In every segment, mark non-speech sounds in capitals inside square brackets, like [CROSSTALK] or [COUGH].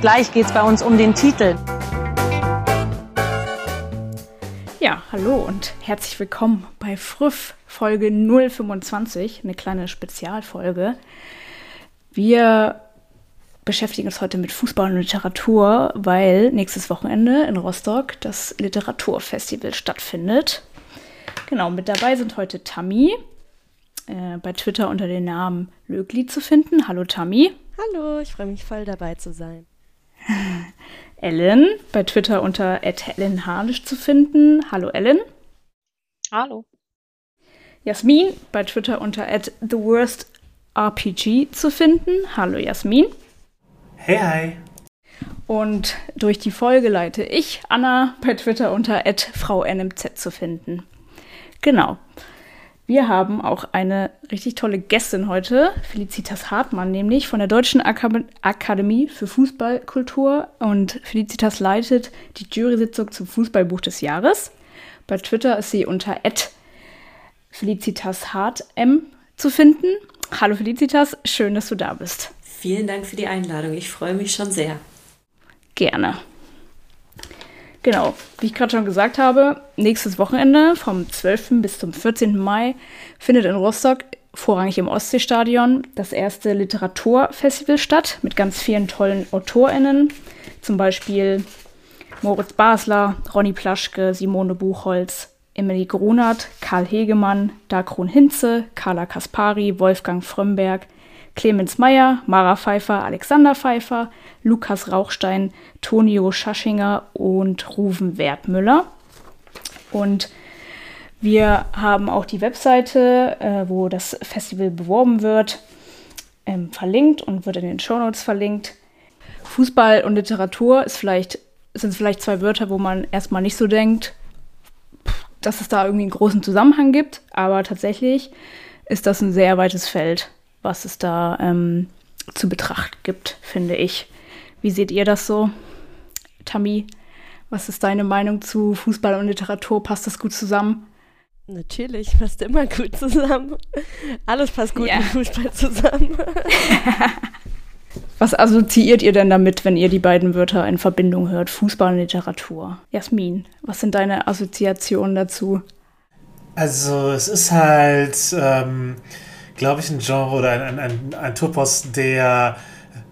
Gleich geht es bei uns um den Titel. Ja, hallo und herzlich willkommen bei Früff Folge 025, eine kleine Spezialfolge. Wir beschäftigen uns heute mit Fußball und Literatur, weil nächstes Wochenende in Rostock das Literaturfestival stattfindet. Genau, mit dabei sind heute Tammy, äh, bei Twitter unter dem Namen Lögli zu finden. Hallo Tammy. Hallo, ich freue mich voll dabei zu sein. [LAUGHS] Ellen, bei Twitter unter Ellen Harnisch zu finden. Hallo Ellen. Hallo. Jasmin, bei Twitter unter TheWorstRPG zu finden. Hallo Jasmin. Hey, hi. Und durch die Folge leite ich Anna bei Twitter unter FrauNMZ zu finden. Genau. Wir haben auch eine richtig tolle Gästin heute, Felicitas Hartmann, nämlich von der Deutschen Akademie für Fußballkultur. Und Felicitas leitet die Jury-Sitzung zum Fußballbuch des Jahres. Bei Twitter ist sie unter Felicitas Hart-M zu finden. Hallo Felicitas, schön, dass du da bist. Vielen Dank für die Einladung. Ich freue mich schon sehr. Gerne. Genau, wie ich gerade schon gesagt habe, nächstes Wochenende vom 12. bis zum 14. Mai findet in Rostock, vorrangig im Ostseestadion, das erste Literaturfestival statt mit ganz vielen tollen AutorInnen. Zum Beispiel Moritz Basler, Ronny Plaschke, Simone Buchholz, Emily Grunert, Karl Hegemann, Dagrun Hinze, Carla Kaspari, Wolfgang Frömberg, Clemens Meyer, Mara Pfeiffer, Alexander Pfeiffer, Lukas Rauchstein, Tonio Schaschinger und Ruven Wertmüller. Und wir haben auch die Webseite, äh, wo das Festival beworben wird, ähm, verlinkt und wird in den Shownotes verlinkt. Fußball und Literatur ist vielleicht, sind vielleicht zwei Wörter, wo man erstmal nicht so denkt, dass es da irgendwie einen großen Zusammenhang gibt, aber tatsächlich ist das ein sehr weites Feld was es da ähm, zu betrachten gibt, finde ich. Wie seht ihr das so, Tammy? Was ist deine Meinung zu Fußball und Literatur? Passt das gut zusammen? Natürlich, passt immer gut zusammen. Alles passt gut ja. mit Fußball zusammen. Was assoziiert ihr denn damit, wenn ihr die beiden Wörter in Verbindung hört? Fußball und Literatur. Jasmin, was sind deine Assoziationen dazu? Also, es ist halt. Ähm glaube ich, ein Genre oder ein, ein, ein, Topos, der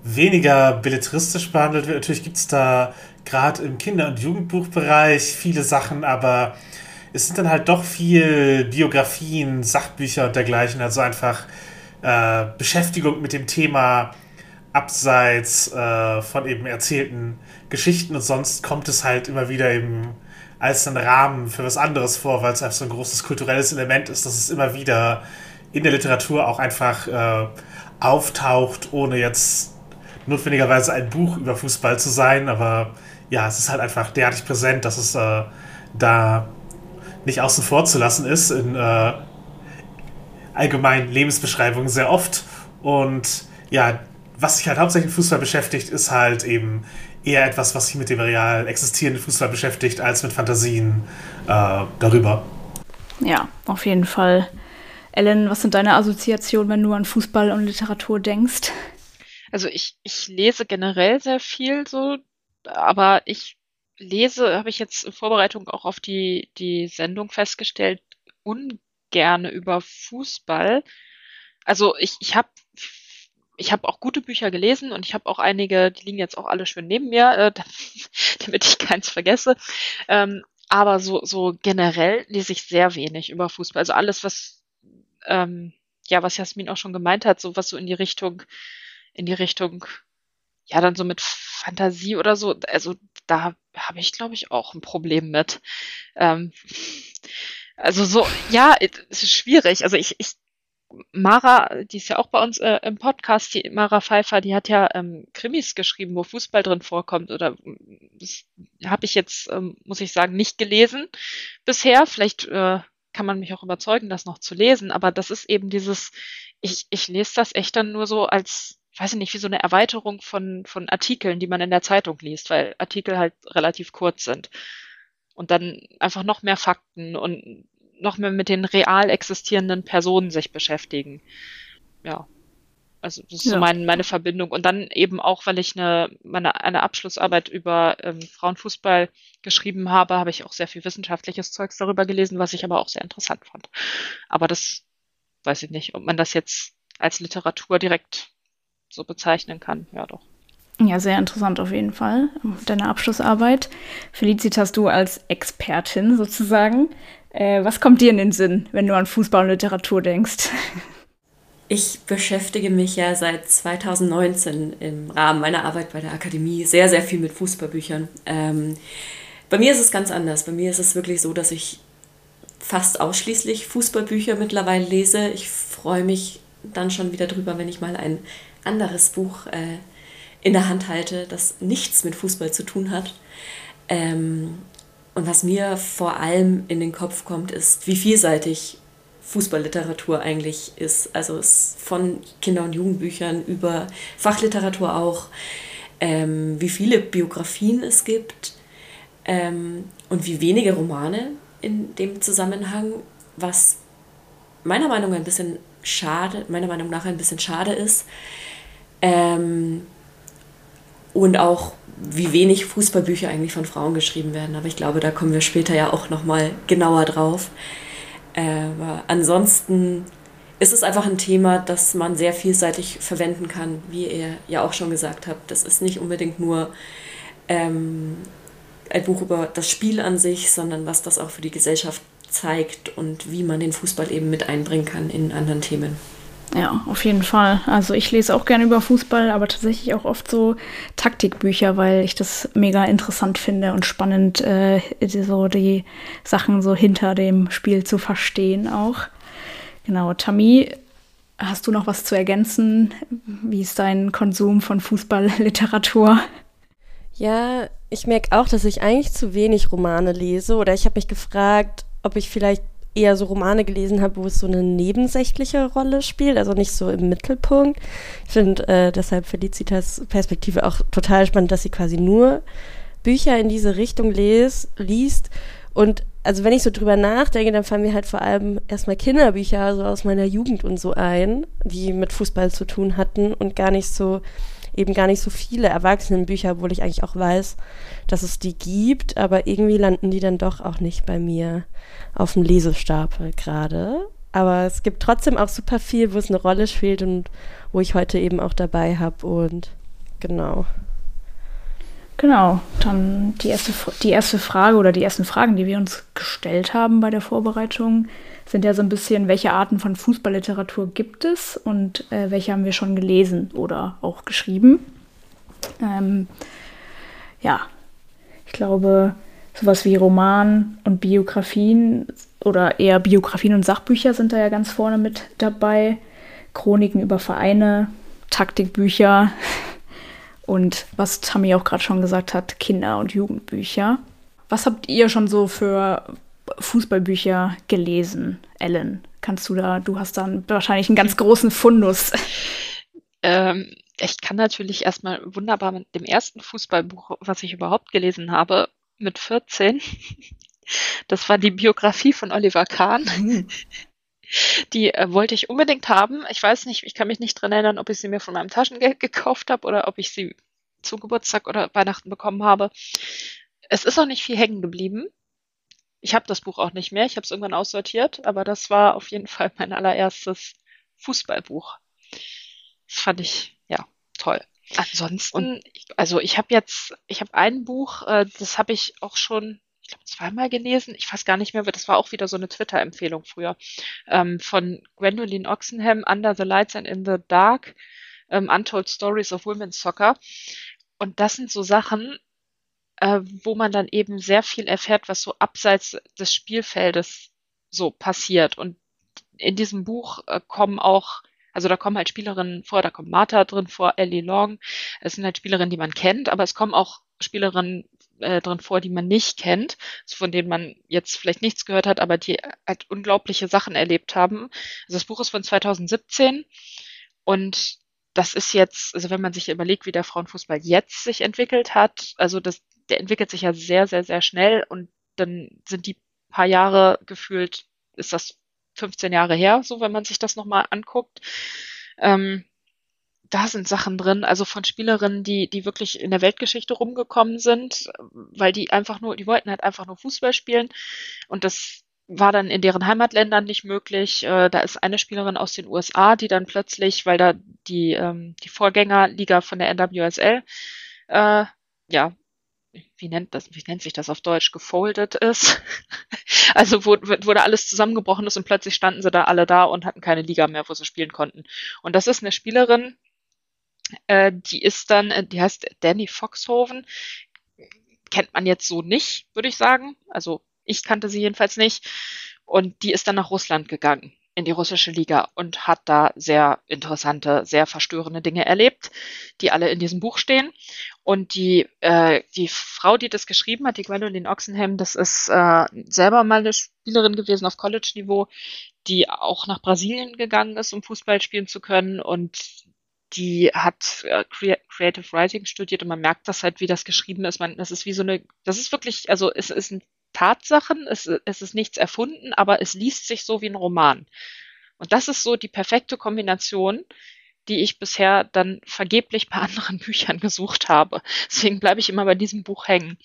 weniger belletristisch behandelt wird. Natürlich gibt es da gerade im Kinder- und Jugendbuchbereich viele Sachen, aber es sind dann halt doch viel Biografien, Sachbücher und dergleichen, also einfach äh, Beschäftigung mit dem Thema abseits äh, von eben erzählten Geschichten und sonst kommt es halt immer wieder eben als ein Rahmen für was anderes vor, weil es einfach so ein großes kulturelles Element ist, dass es immer wieder in der Literatur auch einfach äh, auftaucht, ohne jetzt notwendigerweise ein Buch über Fußball zu sein. Aber ja, es ist halt einfach derartig präsent, dass es äh, da nicht außen vor zu lassen ist in äh, allgemeinen Lebensbeschreibungen sehr oft. Und ja, was sich halt hauptsächlich mit Fußball beschäftigt, ist halt eben eher etwas, was sich mit dem real existierenden Fußball beschäftigt, als mit Fantasien äh, darüber. Ja, auf jeden Fall. Ellen, was sind deine Assoziationen, wenn du an Fußball und Literatur denkst? Also ich, ich lese generell sehr viel so, aber ich lese, habe ich jetzt in Vorbereitung auch auf die, die Sendung festgestellt, ungerne über Fußball. Also ich, ich habe ich habe auch gute Bücher gelesen und ich habe auch einige, die liegen jetzt auch alle schön neben mir, äh, [LAUGHS] damit ich keins vergesse. Ähm, aber so, so generell lese ich sehr wenig über Fußball. Also alles, was ähm, ja, was Jasmin auch schon gemeint hat, so was so in die Richtung, in die Richtung, ja, dann so mit Fantasie oder so, also da habe ich, glaube ich, auch ein Problem mit. Ähm, also so, ja, es ist schwierig. Also ich, ich Mara, die ist ja auch bei uns äh, im Podcast, die Mara Pfeiffer, die hat ja ähm, Krimis geschrieben, wo Fußball drin vorkommt. Oder habe ich jetzt, ähm, muss ich sagen, nicht gelesen bisher. Vielleicht äh, kann man mich auch überzeugen, das noch zu lesen. Aber das ist eben dieses, ich, ich lese das echt dann nur so als, weiß ich nicht, wie so eine Erweiterung von, von Artikeln, die man in der Zeitung liest, weil Artikel halt relativ kurz sind. Und dann einfach noch mehr Fakten und noch mehr mit den real existierenden Personen sich beschäftigen. Ja. Also das ist ja. so mein, meine Verbindung. Und dann eben auch, weil ich eine, meine, eine Abschlussarbeit über ähm, Frauenfußball geschrieben habe, habe ich auch sehr viel wissenschaftliches Zeugs darüber gelesen, was ich aber auch sehr interessant fand. Aber das weiß ich nicht, ob man das jetzt als Literatur direkt so bezeichnen kann. Ja, doch. Ja, sehr interessant auf jeden Fall. Deine Abschlussarbeit. Felicitas, du als Expertin sozusagen. Äh, was kommt dir in den Sinn, wenn du an Fußball und Literatur denkst? [LAUGHS] Ich beschäftige mich ja seit 2019 im Rahmen meiner Arbeit bei der Akademie sehr, sehr viel mit Fußballbüchern. Ähm, bei mir ist es ganz anders. Bei mir ist es wirklich so, dass ich fast ausschließlich Fußballbücher mittlerweile lese. Ich freue mich dann schon wieder drüber, wenn ich mal ein anderes Buch äh, in der Hand halte, das nichts mit Fußball zu tun hat. Ähm, und was mir vor allem in den Kopf kommt, ist, wie vielseitig Fußballliteratur eigentlich ist. Also es von Kinder- und Jugendbüchern über Fachliteratur auch, ähm, wie viele Biografien es gibt ähm, und wie wenige Romane in dem Zusammenhang, was meiner Meinung nach ein bisschen schade, meiner Meinung nach ein bisschen schade ist. Ähm, und auch wie wenig Fußballbücher eigentlich von Frauen geschrieben werden. Aber ich glaube, da kommen wir später ja auch nochmal genauer drauf. Aber ansonsten ist es einfach ein Thema, das man sehr vielseitig verwenden kann, wie ihr ja auch schon gesagt habt. Das ist nicht unbedingt nur ähm, ein Buch über das Spiel an sich, sondern was das auch für die Gesellschaft zeigt und wie man den Fußball eben mit einbringen kann in anderen Themen. Ja, auf jeden Fall. Also ich lese auch gerne über Fußball, aber tatsächlich auch oft so Taktikbücher, weil ich das mega interessant finde und spannend, äh, so die Sachen so hinter dem Spiel zu verstehen auch. Genau, Tammy, hast du noch was zu ergänzen? Wie ist dein Konsum von Fußballliteratur? Ja, ich merke auch, dass ich eigentlich zu wenig Romane lese oder ich habe mich gefragt, ob ich vielleicht eher so Romane gelesen habe, wo es so eine nebensächliche Rolle spielt, also nicht so im Mittelpunkt. Ich finde äh, deshalb Felicitas Perspektive auch total spannend, dass sie quasi nur Bücher in diese Richtung les, liest. Und also wenn ich so drüber nachdenke, dann fallen mir halt vor allem erstmal Kinderbücher so aus meiner Jugend und so ein, die mit Fußball zu tun hatten und gar nicht so eben gar nicht so viele Erwachsenenbücher, obwohl ich eigentlich auch weiß, dass es die gibt, aber irgendwie landen die dann doch auch nicht bei mir auf dem Lesestapel gerade. Aber es gibt trotzdem auch super viel, wo es eine Rolle spielt und wo ich heute eben auch dabei habe und genau. Genau, dann die erste, die erste Frage oder die ersten Fragen, die wir uns gestellt haben bei der Vorbereitung, sind ja so ein bisschen, welche Arten von Fußballliteratur gibt es und äh, welche haben wir schon gelesen oder auch geschrieben. Ähm, ja, ich glaube, sowas wie Roman und Biografien oder eher Biografien und Sachbücher sind da ja ganz vorne mit dabei. Chroniken über Vereine, Taktikbücher [LAUGHS] und was Tammy auch gerade schon gesagt hat, Kinder- und Jugendbücher. Was habt ihr schon so für Fußballbücher gelesen, Ellen? Kannst du da, du hast dann wahrscheinlich einen ganz großen Fundus. Ähm, ich kann natürlich erstmal wunderbar mit dem ersten Fußballbuch, was ich überhaupt gelesen habe, mit 14. [LAUGHS] Das war die Biografie von Oliver Kahn. Mhm. [LAUGHS] Die äh, wollte ich unbedingt haben. Ich weiß nicht, ich kann mich nicht dran erinnern, ob ich sie mir von meinem Taschengeld [LAUGHS] gekauft habe oder ob ich sie zu Geburtstag oder Weihnachten bekommen habe. Es ist auch nicht viel hängen geblieben. Ich habe das Buch auch nicht mehr. Ich habe es irgendwann aussortiert, aber das war auf jeden Fall mein allererstes Fußballbuch. Das fand ich ja toll. Ansonsten, also ich habe jetzt, ich habe ein Buch, äh, das habe ich auch schon, ich glaube, zweimal gelesen. Ich weiß gar nicht mehr, das war auch wieder so eine Twitter-Empfehlung früher. Ähm, von Gwendolyn Oxenham, Under the Lights and in the Dark, ähm, Untold Stories of Women's Soccer. Und das sind so Sachen, äh, wo man dann eben sehr viel erfährt, was so abseits des Spielfeldes so passiert. Und in diesem Buch äh, kommen auch, also da kommen halt Spielerinnen vor, da kommt Martha drin vor, Ellie Long. Es sind halt Spielerinnen, die man kennt, aber es kommen auch Spielerinnen äh, drin vor, die man nicht kennt, von denen man jetzt vielleicht nichts gehört hat, aber die halt unglaubliche Sachen erlebt haben. Also das Buch ist von 2017 und das ist jetzt, also wenn man sich überlegt, wie der Frauenfußball jetzt sich entwickelt hat, also das, der entwickelt sich ja sehr, sehr, sehr schnell und dann sind die paar Jahre gefühlt, ist das 15 Jahre her, so wenn man sich das nochmal anguckt. Ähm, da sind Sachen drin, also von Spielerinnen, die, die wirklich in der Weltgeschichte rumgekommen sind, weil die einfach nur, die wollten halt einfach nur Fußball spielen und das war dann in deren Heimatländern nicht möglich. Äh, da ist eine Spielerin aus den USA, die dann plötzlich, weil da die, ähm, die Vorgängerliga von der NWSL, äh, ja, wie nennt das, wie nennt sich das auf Deutsch, gefoldet ist. [LAUGHS] also wurde, wurde alles zusammengebrochen ist und plötzlich standen sie da alle da und hatten keine Liga mehr, wo sie spielen konnten. Und das ist eine Spielerin, äh, die ist dann, äh, die heißt Danny Foxhoven. Kennt man jetzt so nicht, würde ich sagen. Also ich kannte sie jedenfalls nicht. Und die ist dann nach Russland gegangen in die russische Liga und hat da sehr interessante, sehr verstörende Dinge erlebt, die alle in diesem Buch stehen. Und die, äh, die Frau, die das geschrieben hat, die Gwendolyn Oxenham, das ist äh, selber mal eine Spielerin gewesen auf College-Niveau, die auch nach Brasilien gegangen ist, um Fußball spielen zu können. Und die hat äh, Creative Writing studiert und man merkt das halt, wie das geschrieben ist. Man, das ist wie so eine, das ist wirklich, also es ist ein Tatsachen, es, es ist nichts erfunden, aber es liest sich so wie ein Roman. Und das ist so die perfekte Kombination, die ich bisher dann vergeblich bei [LAUGHS] anderen Büchern gesucht habe. Deswegen bleibe ich immer bei diesem Buch hängen.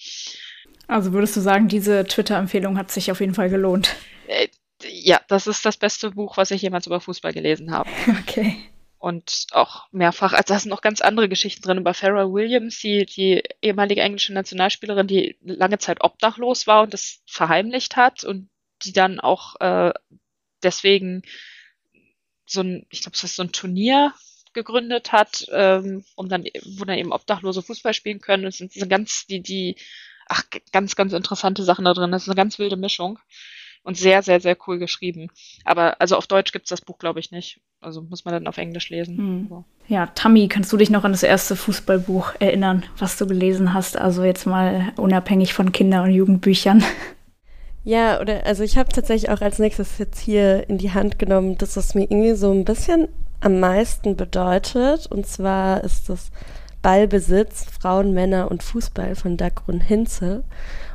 Also würdest du sagen, diese Twitter-Empfehlung hat sich auf jeden Fall gelohnt? Äh, ja, das ist das beste Buch, was ich jemals über Fußball gelesen habe. [LAUGHS] Okay und auch mehrfach, also da sind noch ganz andere Geschichten drin über Farrah Williams, die, die ehemalige englische Nationalspielerin, die lange Zeit obdachlos war und das verheimlicht hat und die dann auch äh, deswegen so ein, ich glaube, es ist so ein Turnier gegründet hat, ähm, um dann, wo dann eben Obdachlose Fußball spielen können. Es sind, sind ganz, die, die, ach, ganz, ganz interessante Sachen da drin. Das ist eine ganz wilde Mischung und sehr, sehr, sehr cool geschrieben. Aber also auf Deutsch gibt es das Buch, glaube ich, nicht. Also muss man dann auf Englisch lesen. Hm. Ja, Tammy, kannst du dich noch an das erste Fußballbuch erinnern, was du gelesen hast? Also jetzt mal unabhängig von Kinder- und Jugendbüchern. Ja, oder also ich habe tatsächlich auch als nächstes jetzt hier in die Hand genommen, dass das mir irgendwie so ein bisschen am meisten bedeutet. Und zwar ist das Ballbesitz, Frauen, Männer und Fußball von Dagrun Hinze.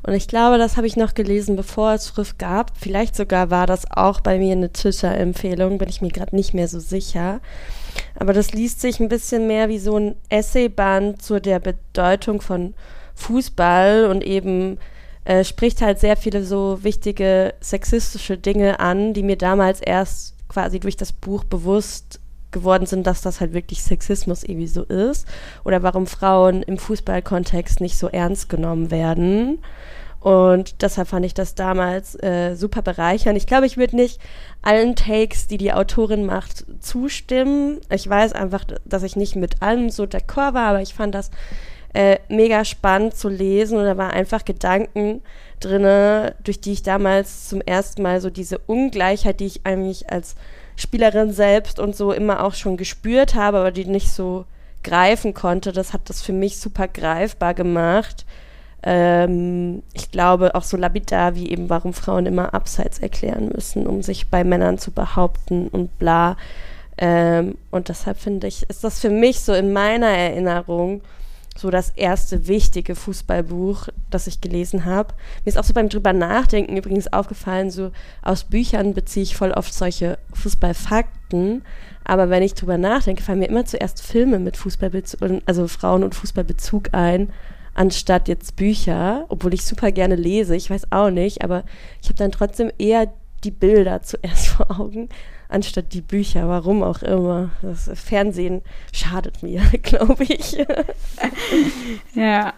Und ich glaube, das habe ich noch gelesen, bevor es Früff gab. Vielleicht sogar war das auch bei mir eine Twitter-Empfehlung, bin ich mir gerade nicht mehr so sicher. Aber das liest sich ein bisschen mehr wie so ein Essayband zu der Bedeutung von Fußball und eben äh, spricht halt sehr viele so wichtige sexistische Dinge an, die mir damals erst quasi durch das Buch bewusst geworden sind, dass das halt wirklich Sexismus irgendwie so ist oder warum Frauen im Fußballkontext nicht so ernst genommen werden. Und deshalb fand ich das damals äh, super bereichernd. Ich glaube, ich würde nicht allen Takes, die die Autorin macht, zustimmen. Ich weiß einfach, dass ich nicht mit allem so d'accord war, aber ich fand das äh, mega spannend zu lesen und da waren einfach Gedanken drinne, durch die ich damals zum ersten Mal so diese Ungleichheit, die ich eigentlich als Spielerin selbst und so immer auch schon gespürt habe, aber die nicht so greifen konnte. Das hat das für mich super greifbar gemacht. Ähm, ich glaube auch so lapidar wie eben, warum Frauen immer Abseits erklären müssen, um sich bei Männern zu behaupten und bla. Ähm, und deshalb finde ich, ist das für mich so in meiner Erinnerung so das erste wichtige Fußballbuch, das ich gelesen habe. Mir ist auch so beim drüber nachdenken übrigens aufgefallen, so aus Büchern beziehe ich voll oft solche Fußballfakten, aber wenn ich drüber nachdenke, fallen mir immer zuerst Filme mit Fußballbezug, also Frauen- und Fußballbezug ein, anstatt jetzt Bücher, obwohl ich super gerne lese, ich weiß auch nicht, aber ich habe dann trotzdem eher die Bilder [LAUGHS] zuerst vor Augen anstatt die Bücher, warum auch immer. Das Fernsehen schadet mir, [LAUGHS] glaube ich. [LAUGHS] ja.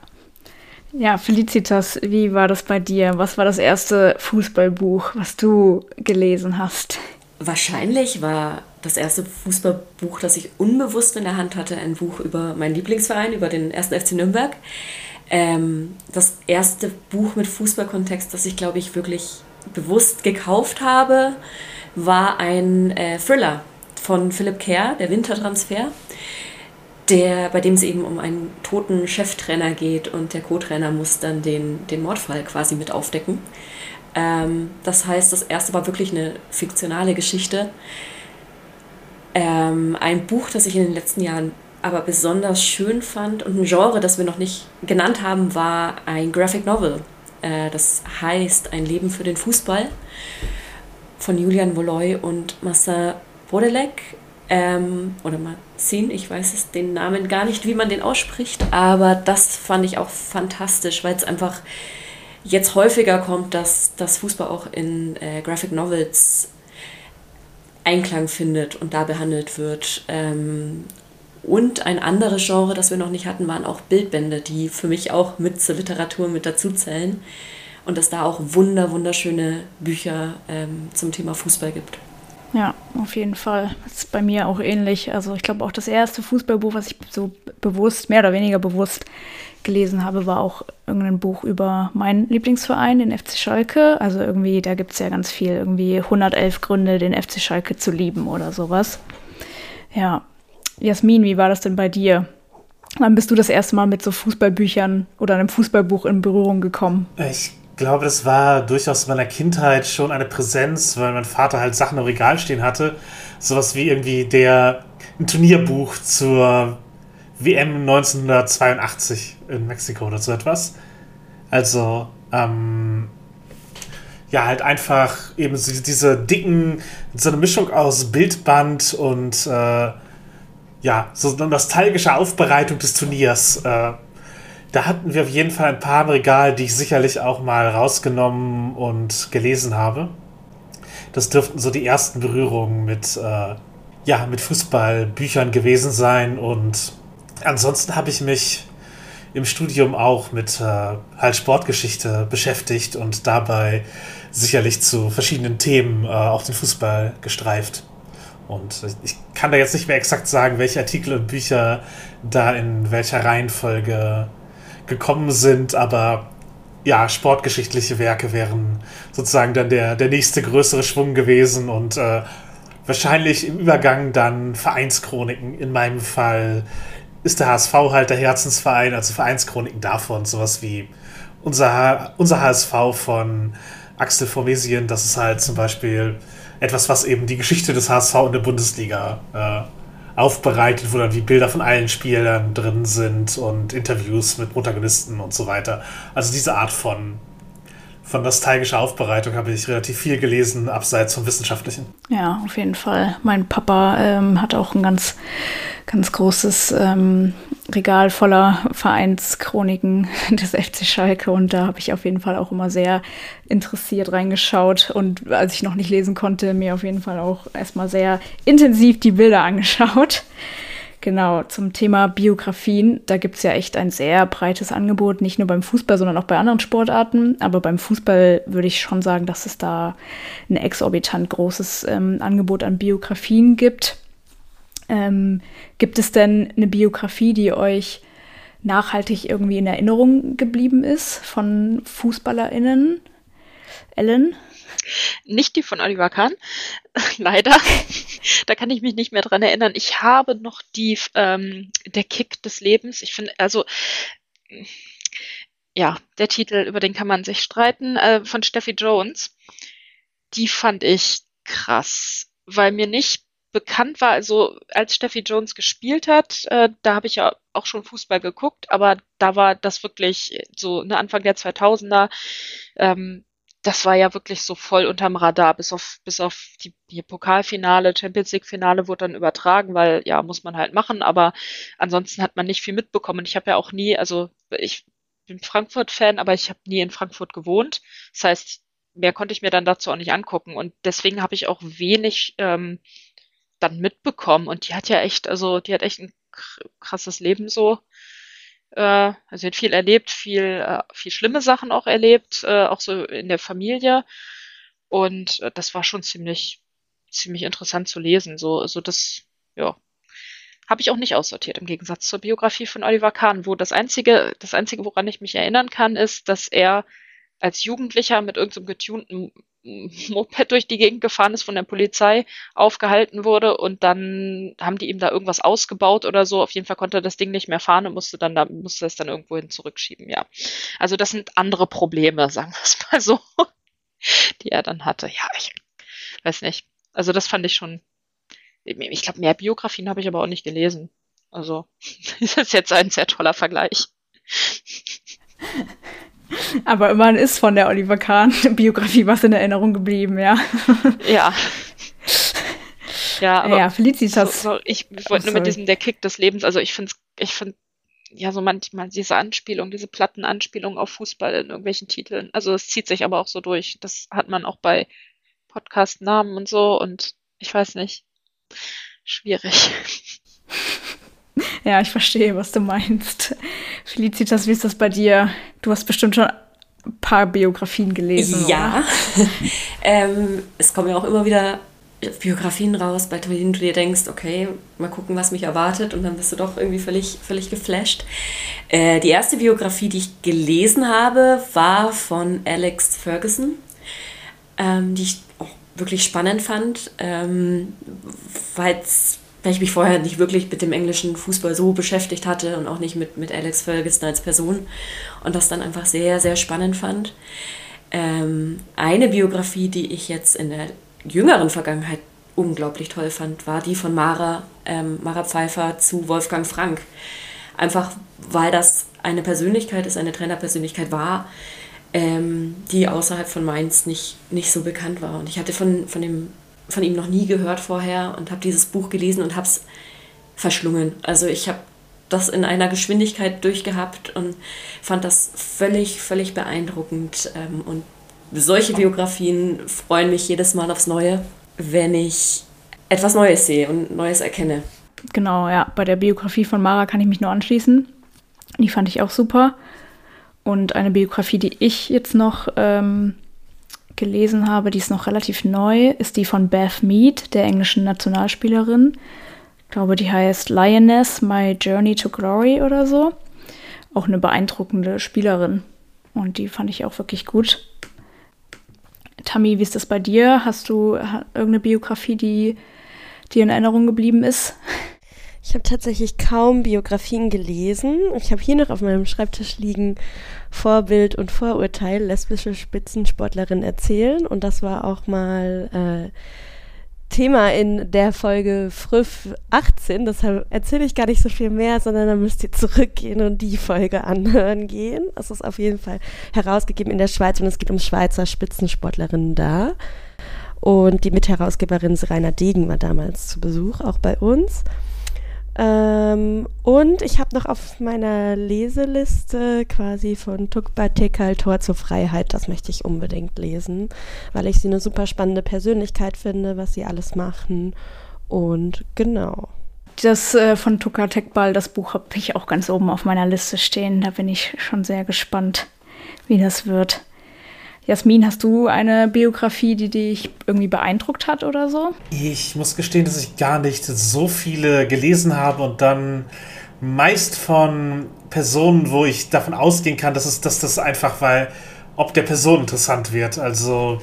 Ja, Felicitas, wie war das bei dir? Was war das erste Fußballbuch, was du gelesen hast? Wahrscheinlich war das erste Fußballbuch, das ich unbewusst in der Hand hatte, ein Buch über meinen Lieblingsverein, über den ersten FC Nürnberg. Ähm, das erste Buch mit Fußballkontext, das ich, glaube ich, wirklich bewusst gekauft habe war ein äh, Thriller von Philip Kerr, der Wintertransfer, der, bei dem es eben um einen toten Cheftrainer geht und der Co-Trainer muss dann den, den Mordfall quasi mit aufdecken. Ähm, das heißt, das erste war wirklich eine fiktionale Geschichte. Ähm, ein Buch, das ich in den letzten Jahren aber besonders schön fand und ein Genre, das wir noch nicht genannt haben, war ein Graphic Novel. Äh, das heißt Ein Leben für den Fußball von Julian Voloy und Massa Bodelek. Ähm, oder Mazin, ich weiß es den Namen gar nicht, wie man den ausspricht, aber das fand ich auch fantastisch, weil es einfach jetzt häufiger kommt, dass das Fußball auch in äh, Graphic Novels Einklang findet und da behandelt wird. Ähm, und ein anderes Genre, das wir noch nicht hatten, waren auch Bildbände, die für mich auch mit zur Literatur mit dazu zählen. Und dass da auch wunder, wunderschöne Bücher ähm, zum Thema Fußball gibt. Ja, auf jeden Fall. Das ist bei mir auch ähnlich. Also ich glaube auch das erste Fußballbuch, was ich so bewusst, mehr oder weniger bewusst gelesen habe, war auch irgendein Buch über meinen Lieblingsverein, den FC Schalke. Also irgendwie, da gibt es ja ganz viel, irgendwie 111 Gründe, den FC Schalke zu lieben oder sowas. Ja, Jasmin, wie war das denn bei dir? Wann bist du das erste Mal mit so Fußballbüchern oder einem Fußballbuch in Berührung gekommen? Ich glaube, das war durchaus in meiner Kindheit schon eine Präsenz, weil mein Vater halt Sachen im Regal stehen hatte. Sowas wie irgendwie der ein Turnierbuch zur WM 1982 in Mexiko oder so etwas. Also, ähm, ja, halt einfach eben so diese dicken, so eine Mischung aus Bildband und äh, ja, so eine nostalgische Aufbereitung des Turniers. Äh, da hatten wir auf jeden Fall ein paar im Regal, die ich sicherlich auch mal rausgenommen und gelesen habe. Das dürften so die ersten Berührungen mit, äh, ja, mit Fußballbüchern gewesen sein. Und ansonsten habe ich mich im Studium auch mit äh, halt Sportgeschichte beschäftigt und dabei sicherlich zu verschiedenen Themen äh, auch den Fußball gestreift. Und ich kann da jetzt nicht mehr exakt sagen, welche Artikel und Bücher da in welcher Reihenfolge gekommen sind, aber ja, sportgeschichtliche Werke wären sozusagen dann der, der nächste größere Schwung gewesen und äh, wahrscheinlich im Übergang dann Vereinschroniken. In meinem Fall ist der HSV halt der Herzensverein, also Vereinschroniken davon, sowas wie unser, unser HSV von Axel Formesien, das ist halt zum Beispiel etwas, was eben die Geschichte des HSV in der Bundesliga äh, aufbereitet, wo dann wie Bilder von allen Spielern drin sind und Interviews mit Protagonisten und so weiter. Also diese Art von von nostalgischer Aufbereitung habe ich relativ viel gelesen, abseits vom Wissenschaftlichen. Ja, auf jeden Fall. Mein Papa ähm, hat auch ein ganz, ganz großes ähm, Regal voller Vereinschroniken [LAUGHS] des FC Schalke und da habe ich auf jeden Fall auch immer sehr interessiert reingeschaut und als ich noch nicht lesen konnte, mir auf jeden Fall auch erstmal sehr intensiv die Bilder angeschaut. [LAUGHS] Genau, zum Thema Biografien. Da gibt es ja echt ein sehr breites Angebot, nicht nur beim Fußball, sondern auch bei anderen Sportarten. Aber beim Fußball würde ich schon sagen, dass es da ein exorbitant großes ähm, Angebot an Biografien gibt. Ähm, gibt es denn eine Biografie, die euch nachhaltig irgendwie in Erinnerung geblieben ist von FußballerInnen? Ellen? Nicht die von Oliver Kahn, [LAUGHS] leider. da kann ich mich nicht mehr dran erinnern. Ich habe noch die, ähm, der Kick des Lebens. Ich finde, also, ja, der Titel, über den kann man sich streiten, äh, von Steffi Jones. Die fand ich krass, weil mir nicht bekannt war, also als Steffi Jones gespielt hat, äh, da habe ich ja auch schon Fußball geguckt, aber da war das wirklich so ne, Anfang der 2000er, ähm, das war ja wirklich so voll unterm Radar, bis auf, bis auf die, die Pokalfinale, Champions League-Finale wurde dann übertragen, weil ja, muss man halt machen, aber ansonsten hat man nicht viel mitbekommen. Ich habe ja auch nie, also ich bin Frankfurt-Fan, aber ich habe nie in Frankfurt gewohnt. Das heißt, mehr konnte ich mir dann dazu auch nicht angucken. Und deswegen habe ich auch wenig ähm, dann mitbekommen. Und die hat ja echt, also die hat echt ein krasses Leben so. Äh, also sie hat viel erlebt, viel, äh, viel schlimme Sachen auch erlebt, äh, auch so in der Familie. Und äh, das war schon ziemlich, ziemlich interessant zu lesen. So, so das, ja, habe ich auch nicht aussortiert, im Gegensatz zur Biografie von Oliver Kahn, wo das einzige, das einzige, woran ich mich erinnern kann, ist, dass er als Jugendlicher mit irgendeinem so getunten [LAUGHS] Moped durch die Gegend gefahren ist, von der Polizei aufgehalten wurde und dann haben die ihm da irgendwas ausgebaut oder so. Auf jeden Fall konnte er das Ding nicht mehr fahren und musste dann da, musste es dann irgendwo hin zurückschieben, ja. Also das sind andere Probleme, [LAUGHS] sagen wir es mal so, die er dann hatte. Ja, ich weiß nicht. Also das fand ich schon, ich glaube, mehr Biografien habe ich aber auch nicht gelesen. Also, [LAUGHS] das ist jetzt ein sehr toller Vergleich. Aber immerhin ist von der Oliver Kahn-Biografie was in Erinnerung geblieben, ja. Ja. Ja, aber ja, Felicitas. So, so, ich wollte nur mit diesem der Kick des Lebens, also ich finde ich finde ja so manchmal diese Anspielung, diese Plattenanspielung auf Fußball in irgendwelchen Titeln. Also es zieht sich aber auch so durch. Das hat man auch bei Podcast-Namen und so und ich weiß nicht. Schwierig. Ja, ich verstehe, was du meinst. Felicitas, wie ist das bei dir? Du hast bestimmt schon ein paar Biografien gelesen. Ja. [LAUGHS] ähm, es kommen ja auch immer wieder Biografien raus, bei denen du dir denkst, okay, mal gucken, was mich erwartet. Und dann bist du doch irgendwie völlig, völlig geflasht. Äh, die erste Biografie, die ich gelesen habe, war von Alex Ferguson, ähm, die ich auch wirklich spannend fand, ähm, weil es weil ich mich vorher nicht wirklich mit dem englischen Fußball so beschäftigt hatte und auch nicht mit, mit Alex Ferguson als Person und das dann einfach sehr, sehr spannend fand. Ähm, eine Biografie, die ich jetzt in der jüngeren Vergangenheit unglaublich toll fand, war die von Mara, ähm, Mara Pfeiffer zu Wolfgang Frank. Einfach weil das eine Persönlichkeit ist, eine Trainerpersönlichkeit war, ähm, die außerhalb von Mainz nicht, nicht so bekannt war. Und ich hatte von, von dem von ihm noch nie gehört vorher und habe dieses Buch gelesen und habe es verschlungen. Also ich habe das in einer Geschwindigkeit durchgehabt und fand das völlig, völlig beeindruckend. Ähm, und solche Biografien freuen mich jedes Mal aufs Neue, wenn ich etwas Neues sehe und Neues erkenne. Genau, ja. Bei der Biografie von Mara kann ich mich nur anschließen. Die fand ich auch super. Und eine Biografie, die ich jetzt noch ähm, gelesen habe, die ist noch relativ neu, ist die von Beth Mead, der englischen Nationalspielerin. Ich glaube, die heißt Lioness, My Journey to Glory oder so. Auch eine beeindruckende Spielerin. Und die fand ich auch wirklich gut. Tammy, wie ist das bei dir? Hast du irgendeine Biografie, die dir in Erinnerung geblieben ist? [LAUGHS] Ich habe tatsächlich kaum Biografien gelesen. Ich habe hier noch auf meinem Schreibtisch liegen Vorbild und Vorurteil lesbische Spitzensportlerin erzählen. Und das war auch mal äh, Thema in der Folge Früff 18. Deshalb erzähle ich gar nicht so viel mehr, sondern dann müsst ihr zurückgehen und die Folge anhören gehen. Es ist auf jeden Fall herausgegeben in der Schweiz und es geht um Schweizer Spitzensportlerinnen da. Und die Mitherausgeberin Rainer Degen war damals zu Besuch, auch bei uns. Ähm, und ich habe noch auf meiner Leseliste quasi von Tukba Tekal Tor zur Freiheit, das möchte ich unbedingt lesen, weil ich sie eine super spannende Persönlichkeit finde, was sie alles machen. Und genau. Das äh, von Tukka Tekbal, das Buch habe ich auch ganz oben auf meiner Liste stehen. Da bin ich schon sehr gespannt, wie das wird. Jasmin, hast du eine Biografie, die dich irgendwie beeindruckt hat oder so? Ich muss gestehen, dass ich gar nicht so viele gelesen habe und dann meist von Personen, wo ich davon ausgehen kann, dass, es, dass das einfach, weil ob der Person interessant wird. Also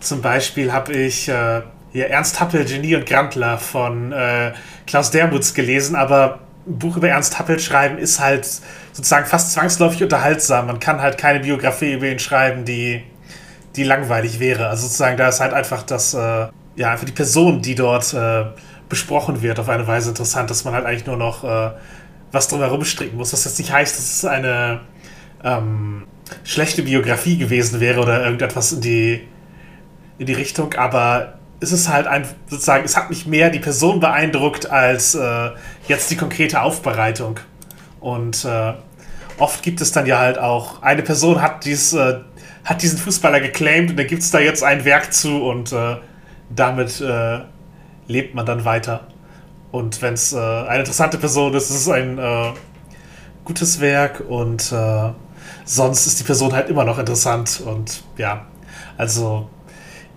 zum Beispiel habe ich äh, hier Ernst Happel, Genie und Grandler von äh, Klaus Dermuths gelesen, aber ein Buch über Ernst Happel schreiben ist halt sozusagen fast zwangsläufig unterhaltsam. Man kann halt keine Biografie über ihn schreiben, die, die langweilig wäre. Also sozusagen, da ist halt einfach das, äh, ja, einfach die Person, die dort äh, besprochen wird, auf eine Weise interessant, dass man halt eigentlich nur noch äh, was drumherum stricken muss. Was das nicht heißt, dass es eine ähm, schlechte Biografie gewesen wäre oder irgendetwas in die, in die Richtung, aber es ist halt ein, sozusagen, es hat mich mehr die Person beeindruckt als äh, jetzt die konkrete Aufbereitung. Und äh, oft gibt es dann ja halt auch, eine Person hat, dies, äh, hat diesen Fußballer geclaimed und dann gibt es da jetzt ein Werk zu und äh, damit äh, lebt man dann weiter. Und wenn es äh, eine interessante Person ist, ist es ein gutes Werk und sonst ist die Person halt immer noch interessant und ja, also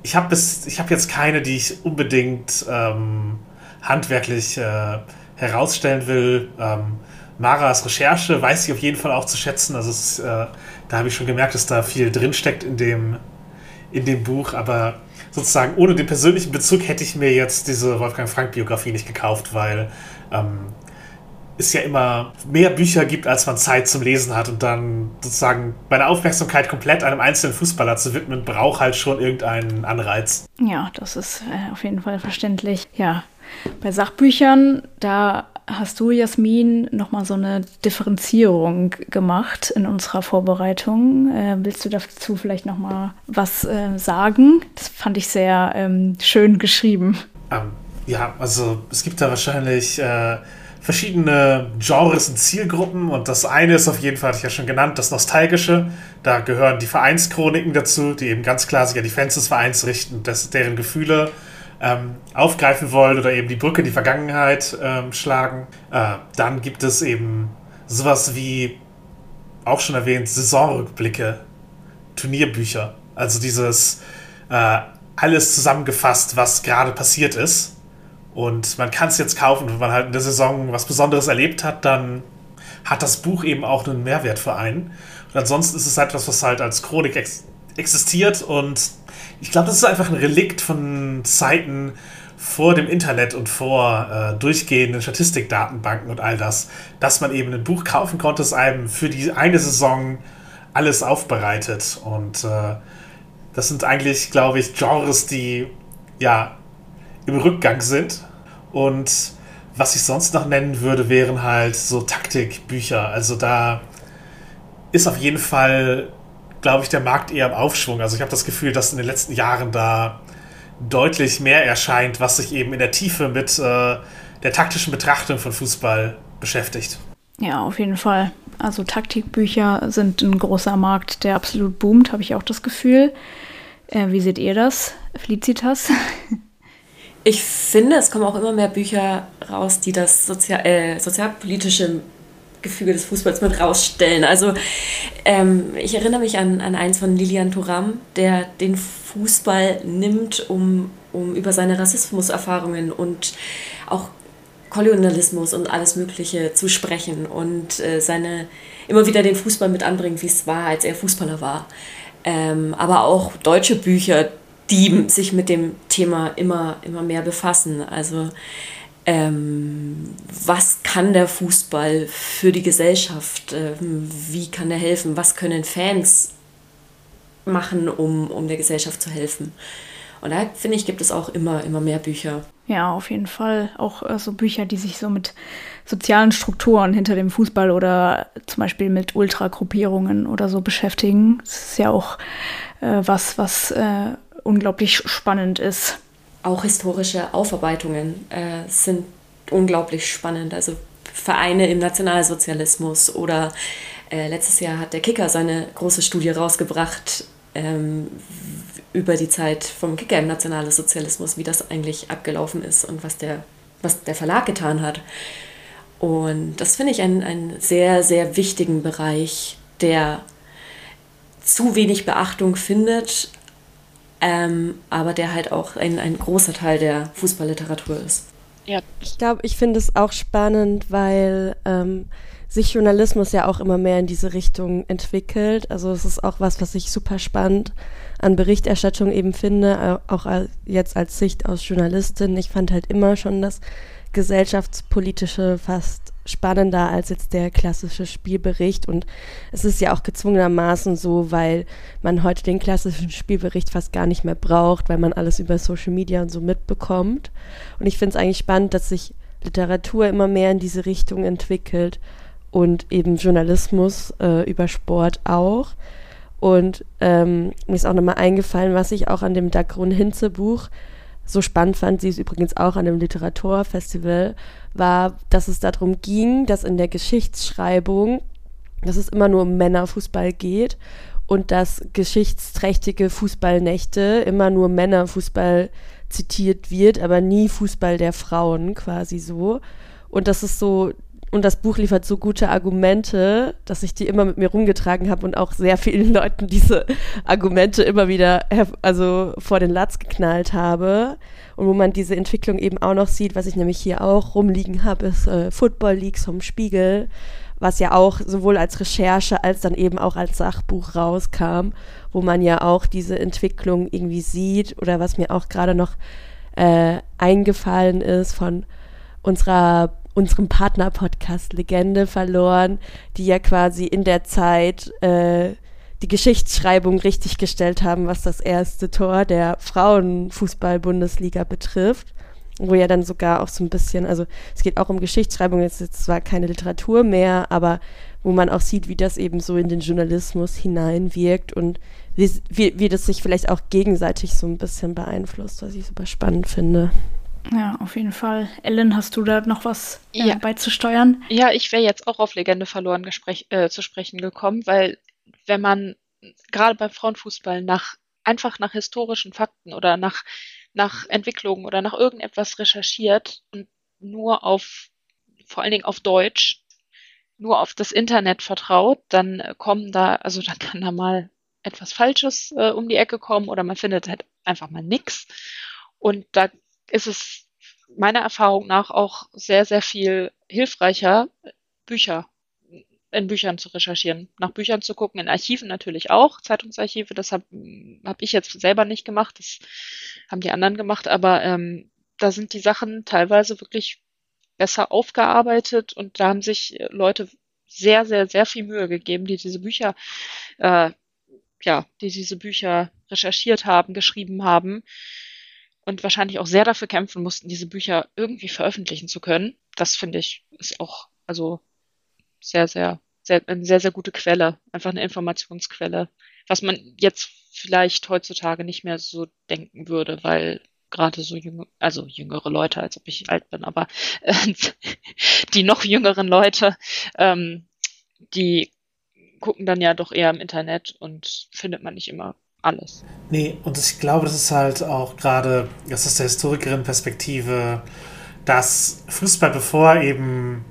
ich habe hab jetzt keine, die ich unbedingt ähm, handwerklich äh, herausstellen will, ähm, Maras Recherche weiß ich auf jeden Fall auch zu schätzen. Also es, äh, da habe ich schon gemerkt, dass da viel drinsteckt in dem, in dem Buch. Aber sozusagen ohne den persönlichen Bezug hätte ich mir jetzt diese Wolfgang Frank-Biografie nicht gekauft, weil ähm, es ja immer mehr Bücher gibt, als man Zeit zum Lesen hat und dann sozusagen meine Aufmerksamkeit komplett einem einzelnen Fußballer zu widmen, braucht halt schon irgendeinen Anreiz. Ja, das ist äh, auf jeden Fall verständlich. Ja, bei Sachbüchern, da hast du, Jasmin, nochmal so eine Differenzierung gemacht in unserer Vorbereitung. Äh, willst du dazu vielleicht nochmal was äh, sagen? Das fand ich sehr ähm, schön geschrieben. Ähm, ja, also es gibt da wahrscheinlich äh, verschiedene Genres und Zielgruppen und das eine ist auf jeden Fall, hatte ich ja schon genannt, das Nostalgische. Da gehören die Vereinschroniken dazu, die eben ganz klar sich an die Fans des Vereins richten, dass deren Gefühle ähm, aufgreifen wollen oder eben die Brücke in die Vergangenheit ähm, schlagen. Äh, dann gibt es eben sowas wie, auch schon erwähnt, Saisonrückblicke, Turnierbücher. Also dieses äh, alles zusammengefasst, was gerade passiert ist und man kann es jetzt kaufen, wenn man halt in der Saison was Besonderes erlebt hat, dann hat das Buch eben auch einen Mehrwert für einen. Und ansonsten ist es etwas, was halt als Chronik existiert und ich glaube, das ist einfach ein Relikt von Zeiten vor dem Internet und vor äh, durchgehenden Statistikdatenbanken und all das, dass man eben ein Buch kaufen konnte, das einem für die eine Saison alles aufbereitet. Und äh, das sind eigentlich, glaube ich, Genres, die ja im Rückgang sind. Und was ich sonst noch nennen würde, wären halt so Taktikbücher. Also da ist auf jeden Fall, glaube ich, der Markt eher im Aufschwung. Also ich habe das Gefühl, dass in den letzten Jahren da deutlich mehr erscheint, was sich eben in der Tiefe mit äh, der taktischen Betrachtung von Fußball beschäftigt. Ja, auf jeden Fall. Also Taktikbücher sind ein großer Markt, der absolut boomt, habe ich auch das Gefühl. Äh, wie seht ihr das, Felicitas? [LAUGHS] Ich finde, es kommen auch immer mehr Bücher raus, die das Sozial äh, sozialpolitische Gefüge des Fußballs mit rausstellen. Also ähm, ich erinnere mich an, an eins von Lilian Thuram, der den Fußball nimmt, um, um über seine Rassismuserfahrungen und auch Kolonialismus und alles Mögliche zu sprechen und äh, seine immer wieder den Fußball mit anbringt, wie es war, als er Fußballer war. Ähm, aber auch deutsche Bücher, die sich mit dem Thema immer, immer mehr befassen. Also ähm, was kann der Fußball für die Gesellschaft? Ähm, wie kann er helfen? Was können Fans machen, um, um der Gesellschaft zu helfen? Und da finde ich, gibt es auch immer, immer mehr Bücher. Ja, auf jeden Fall. Auch äh, so Bücher, die sich so mit sozialen Strukturen hinter dem Fußball oder zum Beispiel mit Ultragruppierungen oder so beschäftigen. Das ist ja auch äh, was, was äh, unglaublich spannend ist. Auch historische Aufarbeitungen äh, sind unglaublich spannend. Also Vereine im Nationalsozialismus oder äh, letztes Jahr hat der Kicker seine große Studie rausgebracht ähm, über die Zeit vom Kicker im Nationalsozialismus, wie das eigentlich abgelaufen ist und was der, was der Verlag getan hat. Und das finde ich einen, einen sehr, sehr wichtigen Bereich, der zu wenig Beachtung findet, ähm, aber der halt auch ein, ein großer Teil der Fußballliteratur ist. Ja. Ich glaube, ich finde es auch spannend, weil ähm, sich Journalismus ja auch immer mehr in diese Richtung entwickelt. Also es ist auch was, was ich super spannend an Berichterstattung eben finde, auch jetzt als Sicht aus Journalistin. Ich fand halt immer schon das gesellschaftspolitische fast spannender als jetzt der klassische Spielbericht. Und es ist ja auch gezwungenermaßen so, weil man heute den klassischen Spielbericht fast gar nicht mehr braucht, weil man alles über Social Media und so mitbekommt. Und ich finde es eigentlich spannend, dass sich Literatur immer mehr in diese Richtung entwickelt und eben Journalismus äh, über Sport auch. Und ähm, mir ist auch nochmal eingefallen, was ich auch an dem Dagrun Hinze Buch so spannend fand, sie ist übrigens auch an dem Literaturfestival, war, dass es darum ging, dass in der Geschichtsschreibung, dass es immer nur um Männerfußball geht und dass geschichtsträchtige Fußballnächte immer nur Männerfußball zitiert wird, aber nie Fußball der Frauen quasi so. Und das ist so und das Buch liefert so gute Argumente, dass ich die immer mit mir rumgetragen habe und auch sehr vielen [LAUGHS] Leuten diese Argumente immer wieder also vor den Latz geknallt habe. Und wo man diese Entwicklung eben auch noch sieht, was ich nämlich hier auch rumliegen habe, ist äh, Football Leagues vom Spiegel, was ja auch sowohl als Recherche als dann eben auch als Sachbuch rauskam, wo man ja auch diese Entwicklung irgendwie sieht oder was mir auch gerade noch äh, eingefallen ist von unserer unserem Partner-Podcast Legende verloren, die ja quasi in der Zeit äh, die Geschichtsschreibung richtig gestellt haben, was das erste Tor der Frauenfußball-Bundesliga betrifft. Wo ja dann sogar auch so ein bisschen, also es geht auch um Geschichtsschreibung, jetzt ist zwar keine Literatur mehr, aber wo man auch sieht, wie das eben so in den Journalismus hineinwirkt und wie, wie, wie das sich vielleicht auch gegenseitig so ein bisschen beeinflusst, was ich super spannend finde. Ja, auf jeden Fall. Ellen, hast du da noch was äh, ja. beizusteuern? Ja, ich wäre jetzt auch auf Legende verloren gesprech, äh, zu sprechen gekommen, weil wenn man gerade beim Frauenfußball nach einfach nach historischen Fakten oder nach, nach Entwicklungen oder nach irgendetwas recherchiert und nur auf, vor allen Dingen auf Deutsch, nur auf das Internet vertraut, dann äh, kommen da, also dann kann da mal etwas Falsches äh, um die Ecke kommen oder man findet halt einfach mal nichts. Und da ist es meiner Erfahrung nach auch sehr, sehr viel hilfreicher, Bücher in Büchern zu recherchieren, nach Büchern zu gucken, in Archiven natürlich auch, Zeitungsarchive, das habe hab ich jetzt selber nicht gemacht, das haben die anderen gemacht, aber ähm, da sind die Sachen teilweise wirklich besser aufgearbeitet und da haben sich Leute sehr, sehr, sehr viel Mühe gegeben, die diese Bücher, äh, ja, die diese Bücher recherchiert haben, geschrieben haben und wahrscheinlich auch sehr dafür kämpfen mussten, diese Bücher irgendwie veröffentlichen zu können. Das finde ich ist auch also sehr, sehr, sehr, eine sehr, sehr gute Quelle, einfach eine Informationsquelle, was man jetzt vielleicht heutzutage nicht mehr so denken würde, weil gerade so junge, also jüngere Leute, als ob ich alt bin, aber äh, [LAUGHS] die noch jüngeren Leute, ähm, die gucken dann ja doch eher im Internet und findet man nicht immer alles. Nee, und ich glaube, das ist halt auch gerade, das ist der Historikerin-Perspektive, dass Fußball, bevor eben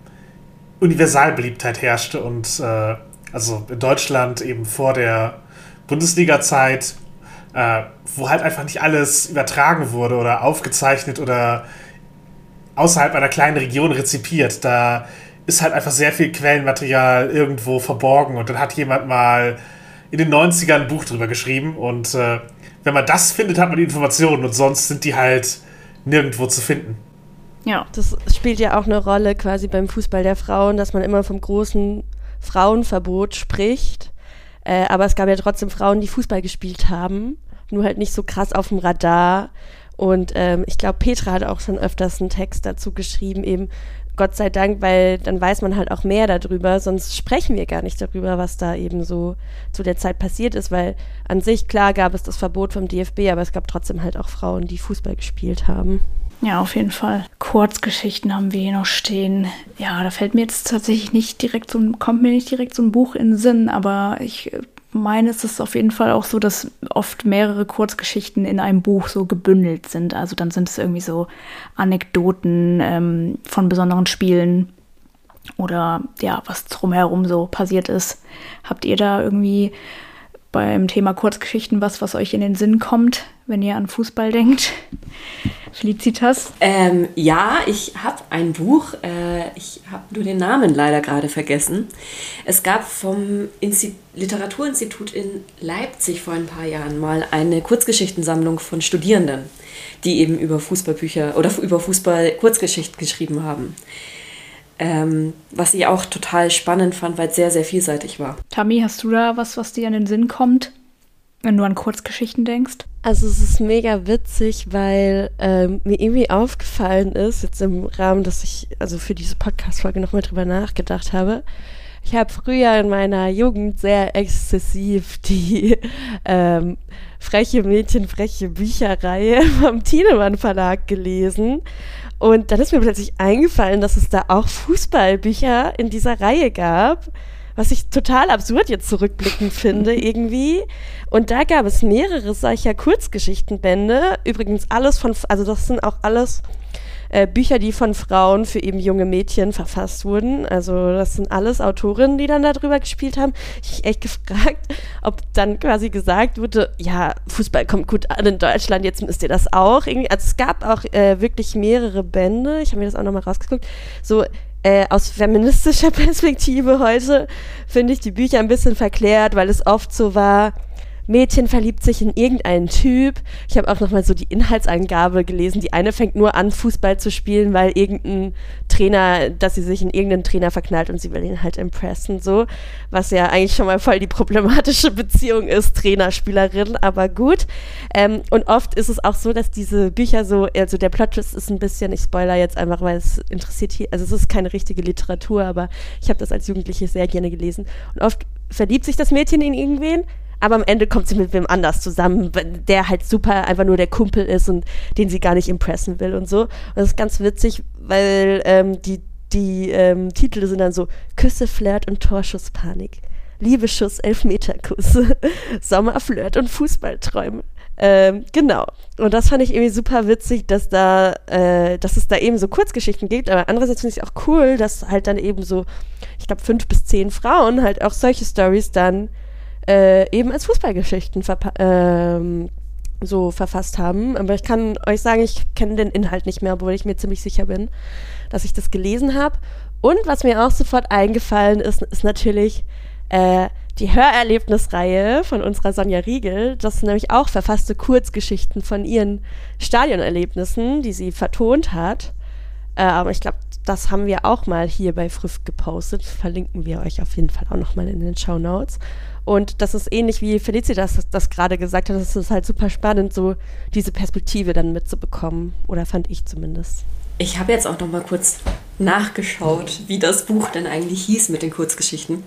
Universalbeliebtheit herrschte und äh, also in Deutschland eben vor der Bundesliga-Zeit, äh, wo halt einfach nicht alles übertragen wurde oder aufgezeichnet oder außerhalb einer kleinen Region rezipiert. Da ist halt einfach sehr viel Quellenmaterial irgendwo verborgen und dann hat jemand mal in den 90ern ein Buch drüber geschrieben und äh, wenn man das findet, hat man die Informationen und sonst sind die halt nirgendwo zu finden. Ja. Das spielt ja auch eine Rolle quasi beim Fußball der Frauen, dass man immer vom großen Frauenverbot spricht. Äh, aber es gab ja trotzdem Frauen, die Fußball gespielt haben, nur halt nicht so krass auf dem Radar. Und ähm, ich glaube, Petra hat auch schon öfters einen Text dazu geschrieben, eben Gott sei Dank, weil dann weiß man halt auch mehr darüber, sonst sprechen wir gar nicht darüber, was da eben so zu der Zeit passiert ist, weil an sich, klar, gab es das Verbot vom DFB, aber es gab trotzdem halt auch Frauen, die Fußball gespielt haben. Ja, auf jeden Fall. Kurzgeschichten haben wir hier noch stehen. Ja, da fällt mir jetzt tatsächlich nicht direkt so ein, kommt mir nicht direkt so ein Buch in den Sinn, aber ich meine, es ist auf jeden Fall auch so, dass oft mehrere Kurzgeschichten in einem Buch so gebündelt sind. Also dann sind es irgendwie so Anekdoten ähm, von besonderen Spielen oder ja, was drumherum so passiert ist. Habt ihr da irgendwie beim Thema Kurzgeschichten was, was euch in den Sinn kommt, wenn ihr an Fußball denkt? Felicitas? Ähm, ja, ich habe ein Buch. Äh, ich habe nur den Namen leider gerade vergessen. Es gab vom Insti Literaturinstitut in Leipzig vor ein paar Jahren mal eine Kurzgeschichtensammlung von Studierenden, die eben über Fußballbücher oder über Fußball Kurzgeschichten geschrieben haben. Ähm, was ich auch total spannend fand, weil es sehr, sehr vielseitig war. Tammy, hast du da was, was dir an den Sinn kommt, wenn du an Kurzgeschichten denkst? Also es ist mega witzig, weil ähm, mir irgendwie aufgefallen ist, jetzt im Rahmen, dass ich also für diese Podcast-Folge nochmal drüber nachgedacht habe. Ich habe früher in meiner Jugend sehr exzessiv die [LAUGHS] ähm, Freche Mädchen, freche Bücherreihe [LAUGHS] vom Tienemann Verlag gelesen. Und dann ist mir plötzlich eingefallen, dass es da auch Fußballbücher in dieser Reihe gab was ich total absurd jetzt zurückblickend [LAUGHS] finde irgendwie. Und da gab es mehrere solcher Kurzgeschichtenbände. Übrigens alles von, also das sind auch alles äh, Bücher, die von Frauen für eben junge Mädchen verfasst wurden. Also das sind alles Autorinnen, die dann darüber gespielt haben. Ich echt gefragt, ob dann quasi gesagt wurde, ja, Fußball kommt gut an in Deutschland, jetzt müsst ihr das auch. Also es gab auch äh, wirklich mehrere Bände, ich habe mir das auch nochmal rausgeguckt, so äh, aus feministischer [LAUGHS] Perspektive heute finde ich die Bücher ein bisschen verklärt, weil es oft so war, Mädchen verliebt sich in irgendeinen Typ. Ich habe auch nochmal so die Inhaltsangabe gelesen. Die eine fängt nur an, Fußball zu spielen, weil irgendein Trainer, dass sie sich in irgendeinen Trainer verknallt und sie will ihn halt impressen, so. Was ja eigentlich schon mal voll die problematische Beziehung ist, Trainer-Spielerin, aber gut. Ähm, und oft ist es auch so, dass diese Bücher so, also der Plot ist ein bisschen, ich spoiler jetzt einfach, weil es interessiert hier, also es ist keine richtige Literatur, aber ich habe das als Jugendliche sehr gerne gelesen. Und oft verliebt sich das Mädchen in irgendwen, aber am Ende kommt sie mit wem anders zusammen, der halt super einfach nur der Kumpel ist und den sie gar nicht impressen will und so. Und das ist ganz witzig, weil ähm, die, die ähm, Titel sind dann so Küsse, Flirt und Torschusspanik. Liebeschuss, Elfmeterkuss, [LAUGHS] Sommerflirt und Fußballträume. Ähm, genau. Und das fand ich irgendwie super witzig, dass da, äh, dass es da eben so Kurzgeschichten gibt. Aber andererseits finde ich es auch cool, dass halt dann eben so, ich glaube, fünf bis zehn Frauen halt auch solche Stories dann äh, eben als Fußballgeschichten ähm, so verfasst haben. Aber ich kann euch sagen, ich kenne den Inhalt nicht mehr, obwohl ich mir ziemlich sicher bin, dass ich das gelesen habe. Und was mir auch sofort eingefallen ist, ist natürlich äh, die Hörerlebnisreihe von unserer Sonja Riegel. Das sind nämlich auch verfasste Kurzgeschichten von ihren Stadionerlebnissen, die sie vertont hat. Äh, aber ich glaube, das haben wir auch mal hier bei Früff gepostet. Verlinken wir euch auf jeden Fall auch nochmal in den Show Notes. Und das ist ähnlich wie Felicitas das, das gerade gesagt hat. Das ist halt super spannend, so diese Perspektive dann mitzubekommen. Oder fand ich zumindest. Ich habe jetzt auch noch mal kurz nachgeschaut, wie das Buch denn eigentlich hieß mit den Kurzgeschichten.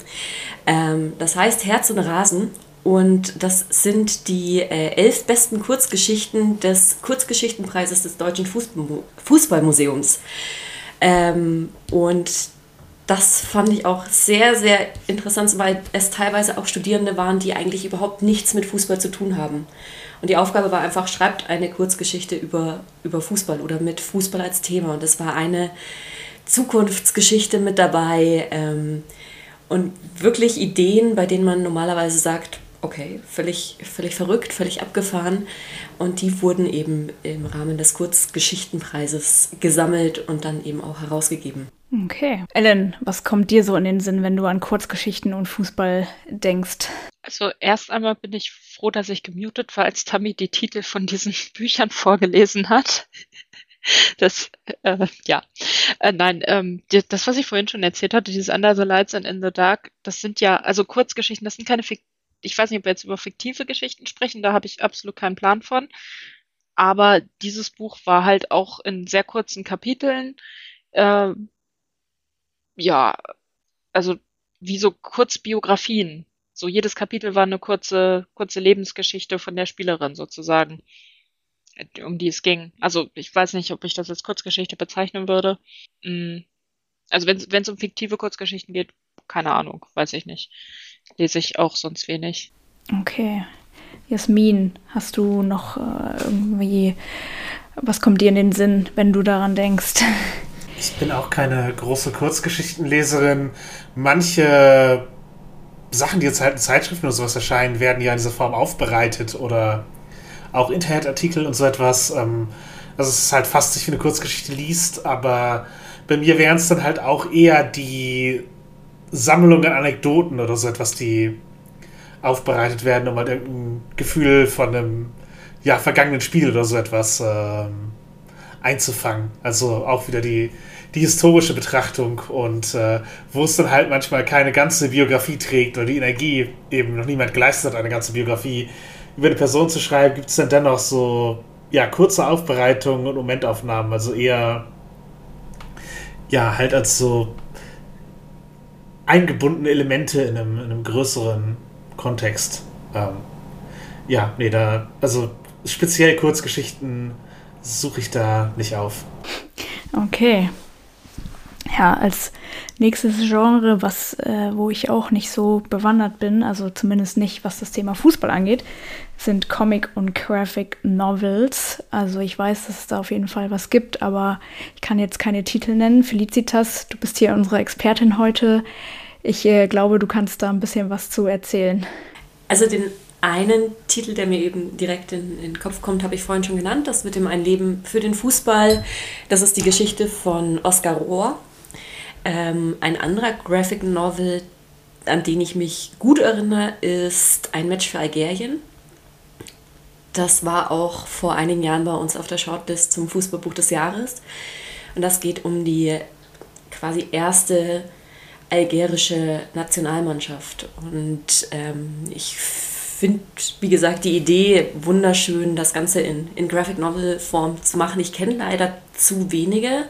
Ähm, das heißt Herz und Rasen und das sind die äh, elf besten Kurzgeschichten des Kurzgeschichtenpreises des Deutschen Fußballmuseums. Ähm, und das fand ich auch sehr, sehr interessant, weil es teilweise auch Studierende waren, die eigentlich überhaupt nichts mit Fußball zu tun haben. Und die Aufgabe war einfach, schreibt eine Kurzgeschichte über, über Fußball oder mit Fußball als Thema. Und es war eine Zukunftsgeschichte mit dabei ähm, und wirklich Ideen, bei denen man normalerweise sagt, okay, völlig, völlig verrückt, völlig abgefahren. Und die wurden eben im Rahmen des Kurzgeschichtenpreises gesammelt und dann eben auch herausgegeben. Okay. Ellen, was kommt dir so in den Sinn, wenn du an Kurzgeschichten und Fußball denkst? Also erst einmal bin ich froh, dass ich gemutet war, als Tammy die Titel von diesen [LAUGHS] Büchern vorgelesen hat. Das, äh, ja, äh, nein, ähm, das, was ich vorhin schon erzählt hatte, dieses Under the Lights and in the Dark, das sind ja, also Kurzgeschichten, das sind keine, Fik ich weiß nicht, ob wir jetzt über fiktive Geschichten sprechen, da habe ich absolut keinen Plan von. Aber dieses Buch war halt auch in sehr kurzen Kapiteln äh, ja, also wie so Kurzbiografien. So jedes Kapitel war eine kurze, kurze Lebensgeschichte von der Spielerin sozusagen, um die es ging. Also ich weiß nicht, ob ich das als Kurzgeschichte bezeichnen würde. Mm. Also wenn es um fiktive Kurzgeschichten geht, keine Ahnung, weiß ich nicht. Lese ich auch sonst wenig. Okay. Jasmin, hast du noch äh, irgendwie, was kommt dir in den Sinn, wenn du daran denkst? [LAUGHS] Ich bin auch keine große Kurzgeschichtenleserin. Manche Sachen, die jetzt halt in Zeitschriften oder sowas erscheinen, werden ja in dieser Form aufbereitet oder auch Internetartikel und so etwas. Ähm, also es ist halt fast sich wie eine Kurzgeschichte liest, aber bei mir wären es dann halt auch eher die Sammlungen an Anekdoten oder so etwas, die aufbereitet werden, um halt irgendein Gefühl von einem ja, vergangenen Spiel oder so etwas ähm, einzufangen. Also auch wieder die, die historische Betrachtung und äh, wo es dann halt manchmal keine ganze Biografie trägt oder die Energie eben noch niemand geleistet hat, eine ganze Biografie über eine Person zu schreiben, gibt es dann dennoch so ja, kurze Aufbereitungen und Momentaufnahmen, also eher ja, halt als so eingebundene Elemente in einem, in einem größeren Kontext. Ähm, ja, nee, da, also speziell Kurzgeschichten suche ich da nicht auf. Okay. Ja, als Nächstes Genre, was, äh, wo ich auch nicht so bewandert bin, also zumindest nicht, was das Thema Fußball angeht, sind Comic und Graphic Novels. Also ich weiß, dass es da auf jeden Fall was gibt, aber ich kann jetzt keine Titel nennen. Felicitas, du bist hier unsere Expertin heute. Ich äh, glaube, du kannst da ein bisschen was zu erzählen. Also den einen Titel, der mir eben direkt in, in den Kopf kommt, habe ich vorhin schon genannt. Das mit dem Ein Leben für den Fußball. Das ist die Geschichte von Oskar Rohr. Ähm, ein anderer Graphic Novel, an den ich mich gut erinnere, ist Ein Match für Algerien. Das war auch vor einigen Jahren bei uns auf der Shortlist zum Fußballbuch des Jahres. Und das geht um die quasi erste algerische Nationalmannschaft. Und ähm, ich finde, wie gesagt, die Idee wunderschön, das Ganze in, in Graphic Novel Form zu machen. Ich kenne leider zu wenige.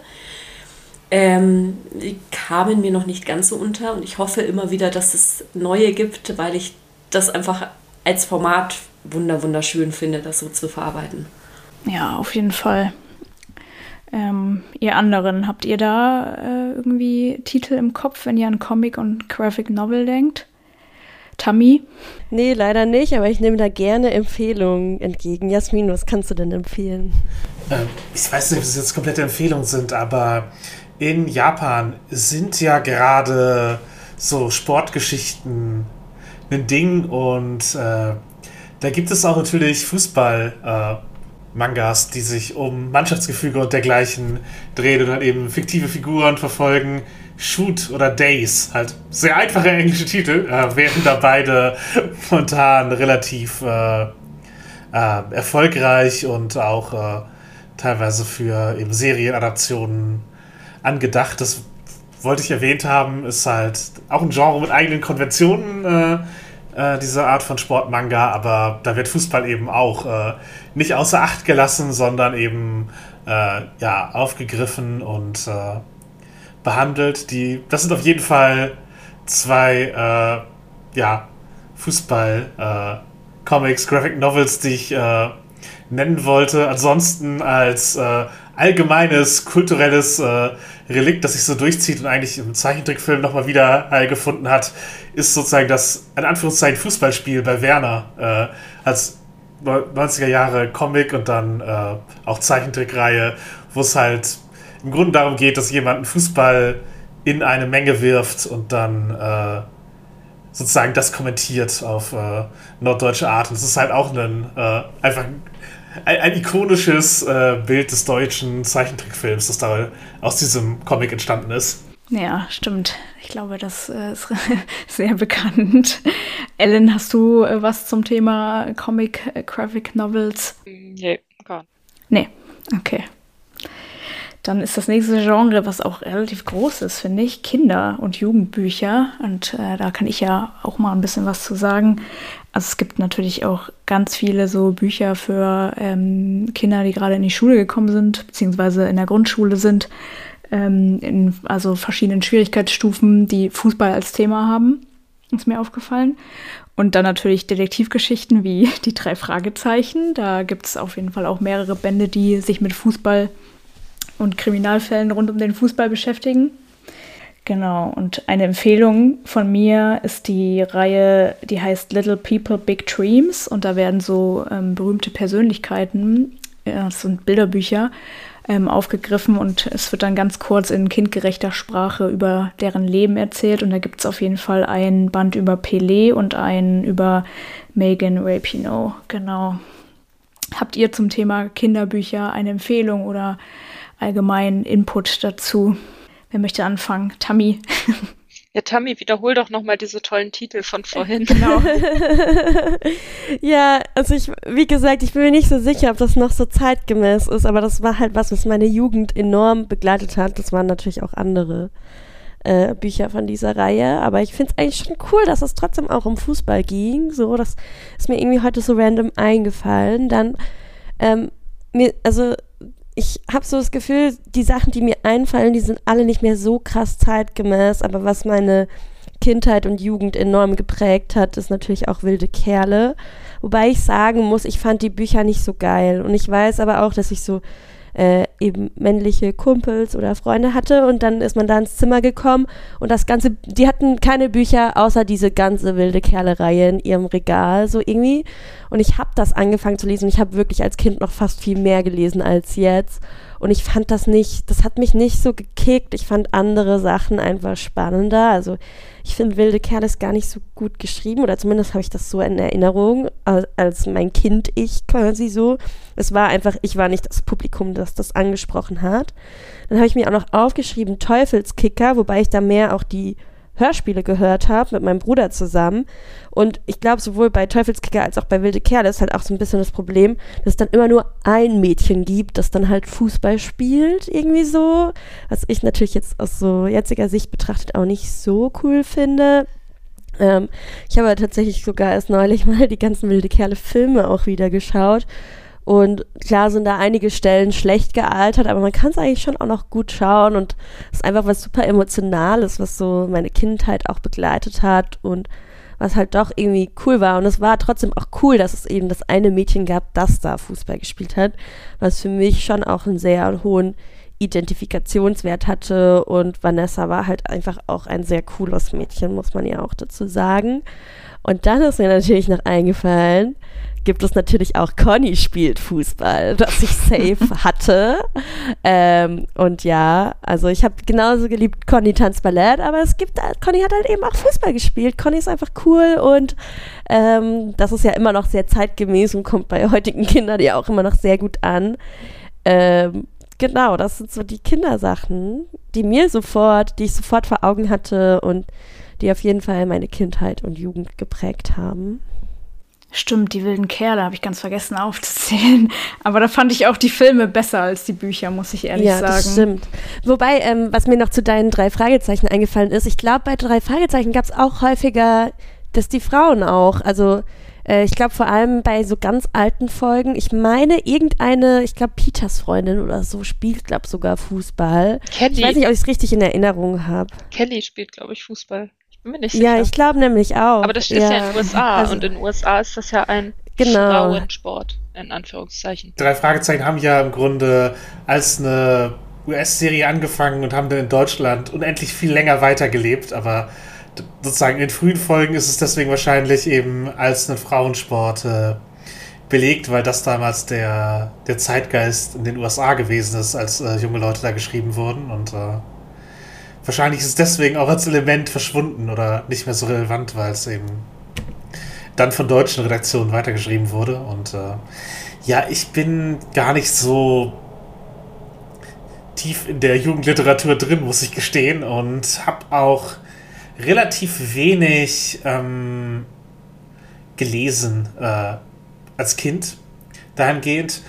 Ähm, die kamen mir noch nicht ganz so unter und ich hoffe immer wieder, dass es neue gibt, weil ich das einfach als Format wunder wunderschön finde, das so zu verarbeiten. Ja, auf jeden Fall. Ähm, ihr anderen, habt ihr da äh, irgendwie Titel im Kopf, wenn ihr an Comic und Graphic Novel denkt? Tammy? Nee, leider nicht, aber ich nehme da gerne Empfehlungen entgegen. Jasmin, was kannst du denn empfehlen? Ähm, ich weiß nicht, ob es jetzt komplette Empfehlungen sind, aber in Japan sind ja gerade so Sportgeschichten ein Ding und äh, da gibt es auch natürlich Fußball-Mangas, äh, die sich um Mannschaftsgefüge und dergleichen drehen und dann eben fiktive Figuren verfolgen. Shoot oder Days, halt sehr einfache englische Titel, äh, wären da beide momentan relativ äh, äh, erfolgreich und auch äh, teilweise für eben Serienadaptionen angedacht. Das wollte ich erwähnt haben, ist halt auch ein Genre mit eigenen Konventionen, äh, äh, diese Art von Sportmanga, aber da wird Fußball eben auch äh, nicht außer Acht gelassen, sondern eben äh, ja, aufgegriffen und äh, behandelt. Die, das sind auf jeden Fall zwei äh, ja, Fußball-Comics, Graphic Novels, die ich nennen wollte. Ansonsten als allgemeines kulturelles äh, Relikt, das sich so durchzieht und eigentlich im Zeichentrickfilm nochmal wieder äh, gefunden hat, ist sozusagen das, in Anführungszeichen, Fußballspiel bei Werner. Äh, als 90er Jahre Comic und dann äh, auch Zeichentrickreihe, wo es halt im Grunde darum geht, dass jemand einen Fußball in eine Menge wirft und dann äh, sozusagen das kommentiert auf äh, norddeutsche Art. Und es ist halt auch ein, äh, einfach ein ein, ikonisches äh, Bild des deutschen Zeichentrickfilms, das da aus diesem Comic entstanden ist. Ja, stimmt. Ich glaube, das äh, ist [LAUGHS] sehr bekannt. Ellen, hast du äh, was zum Thema Comic, äh, Graphic Novels? Nee, gar nicht. Nee, okay. Dann ist das nächste Genre, was auch relativ groß ist, finde ich, Kinder- und Jugendbücher. Und äh, da kann ich ja auch mal ein bisschen was zu sagen. Also es gibt natürlich auch ganz viele so Bücher für ähm, Kinder, die gerade in die Schule gekommen sind, beziehungsweise in der Grundschule sind, ähm, in also verschiedenen Schwierigkeitsstufen, die Fußball als Thema haben, ist mir aufgefallen. Und dann natürlich Detektivgeschichten wie [LAUGHS] die drei Fragezeichen. Da gibt es auf jeden Fall auch mehrere Bände, die sich mit Fußball und Kriminalfällen rund um den Fußball beschäftigen. Genau, und eine Empfehlung von mir ist die Reihe, die heißt Little People Big Dreams und da werden so ähm, berühmte Persönlichkeiten, ja, das sind Bilderbücher, ähm, aufgegriffen und es wird dann ganz kurz in kindgerechter Sprache über deren Leben erzählt und da gibt es auf jeden Fall ein Band über Pelé und einen über Megan Rapinoe, genau. Habt ihr zum Thema Kinderbücher eine Empfehlung oder allgemeinen Input dazu? Wer möchte anfangen? Tammy. Ja, Tammy, wiederhol doch nochmal diese tollen Titel von [LAUGHS] vorhin. Genau. [LAUGHS] ja, also ich, wie gesagt, ich bin mir nicht so sicher, ob das noch so zeitgemäß ist, aber das war halt was, was meine Jugend enorm begleitet hat. Das waren natürlich auch andere äh, Bücher von dieser Reihe, aber ich finde es eigentlich schon cool, dass es trotzdem auch um Fußball ging. So, das ist mir irgendwie heute so random eingefallen. Dann, ähm, mir, also ich habe so das Gefühl, die Sachen, die mir einfallen, die sind alle nicht mehr so krass zeitgemäß, aber was meine Kindheit und Jugend enorm geprägt hat, ist natürlich auch wilde Kerle. Wobei ich sagen muss, ich fand die Bücher nicht so geil. Und ich weiß aber auch, dass ich so äh, eben männliche Kumpels oder Freunde hatte. Und dann ist man da ins Zimmer gekommen. Und das ganze, die hatten keine Bücher außer diese ganze wilde Kerle-Reihe in ihrem Regal so irgendwie. Und ich habe das angefangen zu lesen. Ich habe wirklich als Kind noch fast viel mehr gelesen als jetzt und ich fand das nicht, das hat mich nicht so gekickt. Ich fand andere Sachen einfach spannender. Also ich finde Wilde Kerle ist gar nicht so gut geschrieben oder zumindest habe ich das so in Erinnerung als, als mein Kind ich quasi so. Es war einfach, ich war nicht das Publikum, das das angesprochen hat. Dann habe ich mir auch noch aufgeschrieben Teufelskicker, wobei ich da mehr auch die Hörspiele gehört habe mit meinem Bruder zusammen. Und ich glaube, sowohl bei Teufelskicker als auch bei Wilde Kerle ist halt auch so ein bisschen das Problem, dass es dann immer nur ein Mädchen gibt, das dann halt Fußball spielt, irgendwie so. Was ich natürlich jetzt aus so jetziger Sicht betrachtet auch nicht so cool finde. Ähm, ich habe tatsächlich sogar erst neulich [LAUGHS] mal die ganzen Wilde Kerle Filme auch wieder geschaut. Und klar sind da einige Stellen schlecht gealtert, aber man kann es eigentlich schon auch noch gut schauen und es ist einfach was super Emotionales, was so meine Kindheit auch begleitet hat und was halt doch irgendwie cool war. Und es war trotzdem auch cool, dass es eben das eine Mädchen gab, das da Fußball gespielt hat, was für mich schon auch einen sehr hohen Identifikationswert hatte. Und Vanessa war halt einfach auch ein sehr cooles Mädchen, muss man ja auch dazu sagen. Und dann ist mir natürlich noch eingefallen, gibt es natürlich auch Conny spielt Fußball, [LAUGHS] das ich safe hatte. Ähm, und ja, also ich habe genauso geliebt Conny tanzt Ballett, aber es gibt, Conny hat halt eben auch Fußball gespielt. Conny ist einfach cool und ähm, das ist ja immer noch sehr zeitgemäß und kommt bei heutigen Kindern ja auch immer noch sehr gut an. Ähm, genau, das sind so die Kindersachen, die mir sofort, die ich sofort vor Augen hatte und die auf jeden Fall meine Kindheit und Jugend geprägt haben. Stimmt, die wilden Kerle habe ich ganz vergessen aufzuzählen. [LAUGHS] Aber da fand ich auch die Filme besser als die Bücher, muss ich ehrlich ja, sagen. Das stimmt. Wobei, ähm, was mir noch zu deinen drei Fragezeichen eingefallen ist, ich glaube, bei drei Fragezeichen gab es auch häufiger, dass die Frauen auch, also äh, ich glaube vor allem bei so ganz alten Folgen, ich meine, irgendeine, ich glaube, Peters Freundin oder so spielt, glaube ich, sogar Fußball. Kelly. Ich weiß nicht, ob ich es richtig in Erinnerung habe. Kelly spielt, glaube ich, Fußball. Bin mir nicht sicher. Ja, ich glaube nämlich auch. Aber das ist ja, ja in den USA also, und in den USA ist das ja ein genau. Frauensport, in Anführungszeichen. Drei Fragezeichen haben ja im Grunde als eine US-Serie angefangen und haben dann in Deutschland unendlich viel länger weitergelebt, aber sozusagen in den frühen Folgen ist es deswegen wahrscheinlich eben als ein Frauensport äh, belegt, weil das damals der, der Zeitgeist in den USA gewesen ist, als äh, junge Leute da geschrieben wurden und äh, Wahrscheinlich ist es deswegen auch als Element verschwunden oder nicht mehr so relevant, weil es eben dann von deutschen Redaktionen weitergeschrieben wurde. Und äh, ja, ich bin gar nicht so tief in der Jugendliteratur drin, muss ich gestehen. Und habe auch relativ wenig ähm, gelesen äh, als Kind dahingehend.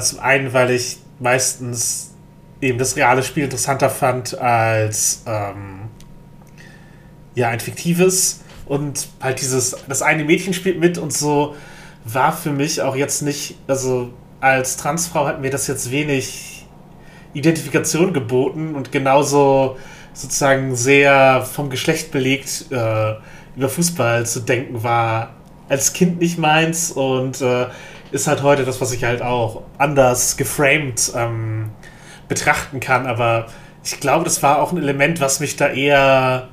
Zum einen, weil ich meistens eben das reale Spiel interessanter fand als ähm, ja ein fiktives. Und halt dieses das eine Mädchen spielt mit und so war für mich auch jetzt nicht also als Transfrau hat mir das jetzt wenig Identifikation geboten und genauso sozusagen sehr vom Geschlecht belegt äh, über Fußball zu denken war als Kind nicht meins und äh, ist halt heute das, was ich halt auch anders geframed ähm, betrachten kann, aber ich glaube, das war auch ein Element, was mich da eher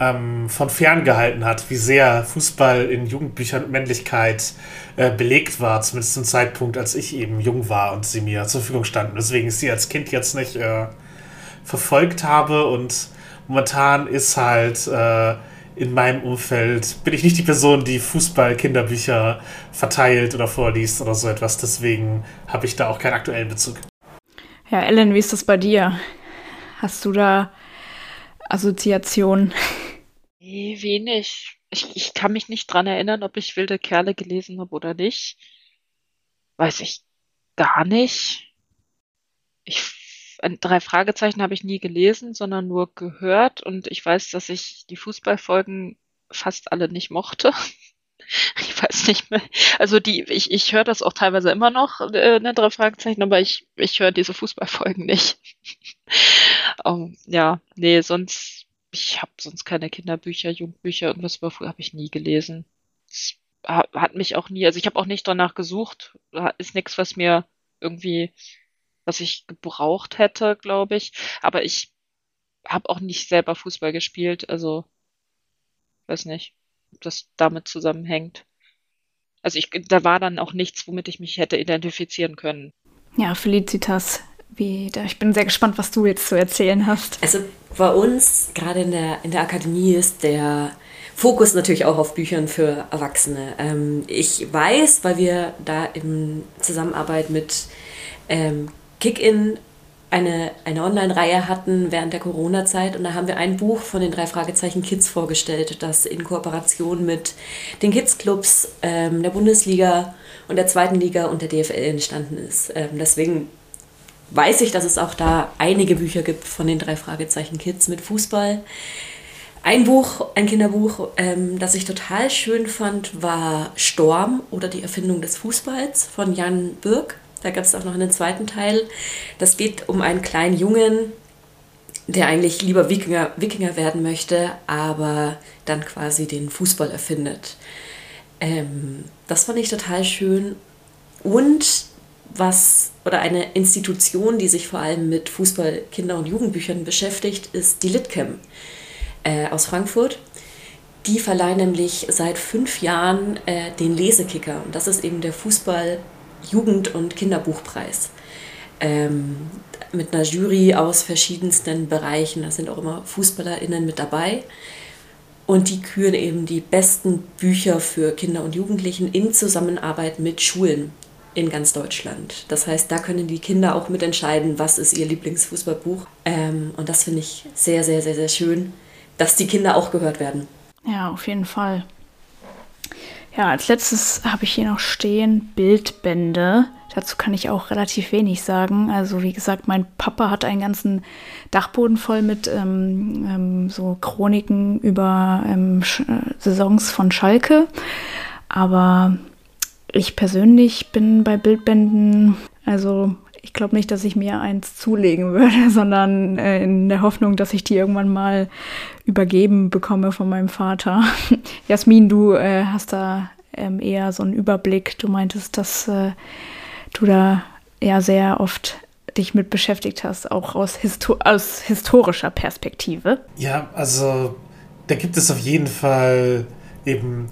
ähm, von fern gehalten hat, wie sehr Fußball in Jugendbüchern und Männlichkeit äh, belegt war, zumindest zum Zeitpunkt, als ich eben jung war und sie mir zur Verfügung standen. Deswegen ich sie als Kind jetzt nicht äh, verfolgt habe und momentan ist halt äh, in meinem Umfeld bin ich nicht die Person, die Fußball-Kinderbücher verteilt oder vorliest oder so etwas. Deswegen habe ich da auch keinen aktuellen Bezug. Ja, Ellen, wie ist das bei dir? Hast du da Assoziationen? Nee, wenig. Ich, ich kann mich nicht dran erinnern, ob ich wilde Kerle gelesen habe oder nicht. Weiß ich gar nicht. Ich, drei Fragezeichen habe ich nie gelesen, sondern nur gehört und ich weiß, dass ich die Fußballfolgen fast alle nicht mochte. [LAUGHS] [LAUGHS] ich weiß nicht mehr. Also die, ich, ich höre das auch teilweise immer noch, äh, ne, drei Fragezeichen, aber ich, ich höre diese Fußballfolgen [LAUGHS] nicht. um, ja, nee, sonst, ich habe sonst keine Kinderbücher, Jugendbücher, irgendwas über habe ich nie gelesen. Das hat mich auch nie, also ich habe auch nicht danach gesucht, ist nichts, was mir irgendwie was ich gebraucht hätte, glaube ich. Aber ich habe auch nicht selber Fußball gespielt, also weiß nicht, das damit zusammenhängt. Also ich, da war dann auch nichts, womit ich mich hätte identifizieren können. Ja, Felicitas, wie, ich bin sehr gespannt, was du jetzt zu erzählen hast. Also bei uns, gerade in der, in der Akademie, ist der Fokus natürlich auch auf Büchern für Erwachsene. Ähm, ich weiß, weil wir da in Zusammenarbeit mit ähm, Kick-In eine, eine Online-Reihe hatten während der Corona-Zeit und da haben wir ein Buch von den drei Fragezeichen Kids vorgestellt, das in Kooperation mit den Kids-Clubs ähm, der Bundesliga und der zweiten Liga und der DFL entstanden ist. Ähm, deswegen weiß ich, dass es auch da einige Bücher gibt von den drei Fragezeichen Kids mit Fußball. Ein Buch, ein Kinderbuch, ähm, das ich total schön fand, war Storm oder die Erfindung des Fußballs von Jan Birk. Da gab es auch noch einen zweiten Teil. Das geht um einen kleinen Jungen, der eigentlich lieber Wikinger, Wikinger werden möchte, aber dann quasi den Fußball erfindet. Ähm, das fand ich total schön. Und was oder eine Institution, die sich vor allem mit Fußball, Kinder- und Jugendbüchern beschäftigt, ist die Litcam äh, aus Frankfurt. Die verleihen nämlich seit fünf Jahren äh, den Lesekicker. Und das ist eben der Fußball- Jugend- und Kinderbuchpreis. Ähm, mit einer Jury aus verschiedensten Bereichen. Da sind auch immer FußballerInnen mit dabei. Und die küren eben die besten Bücher für Kinder und Jugendlichen in Zusammenarbeit mit Schulen in ganz Deutschland. Das heißt, da können die Kinder auch mitentscheiden, was ist ihr Lieblingsfußballbuch. Ähm, und das finde ich sehr, sehr, sehr, sehr schön, dass die Kinder auch gehört werden. Ja, auf jeden Fall. Ja, als letztes habe ich hier noch stehen Bildbände. Dazu kann ich auch relativ wenig sagen. Also wie gesagt, mein Papa hat einen ganzen Dachboden voll mit ähm, ähm, so Chroniken über ähm, äh, Saisons von Schalke. Aber ich persönlich bin bei Bildbänden, also ich glaube nicht, dass ich mir eins zulegen würde, [LAUGHS] sondern äh, in der Hoffnung, dass ich die irgendwann mal übergeben bekomme von meinem Vater. [LAUGHS] Jasmin, du äh, hast da ähm, eher so einen Überblick. Du meintest, dass äh, du da ja sehr oft dich mit beschäftigt hast, auch aus, Histo aus historischer Perspektive. Ja, also da gibt es auf jeden Fall eben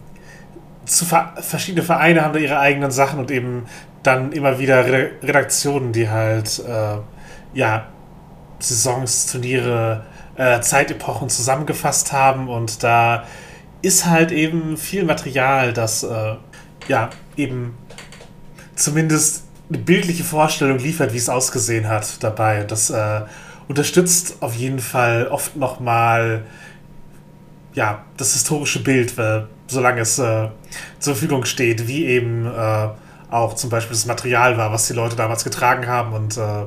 ver verschiedene Vereine haben da ihre eigenen Sachen und eben dann immer wieder Redaktionen, die halt äh, ja Saisons, Turniere, äh, Zeitepochen zusammengefasst haben und da ist halt eben viel Material, das äh, ja eben zumindest eine bildliche Vorstellung liefert, wie es ausgesehen hat dabei. Das äh, unterstützt auf jeden Fall oft nochmal ja, das historische Bild, solange es äh, zur Verfügung steht, wie eben äh, auch zum Beispiel das Material war, was die Leute damals getragen haben und äh,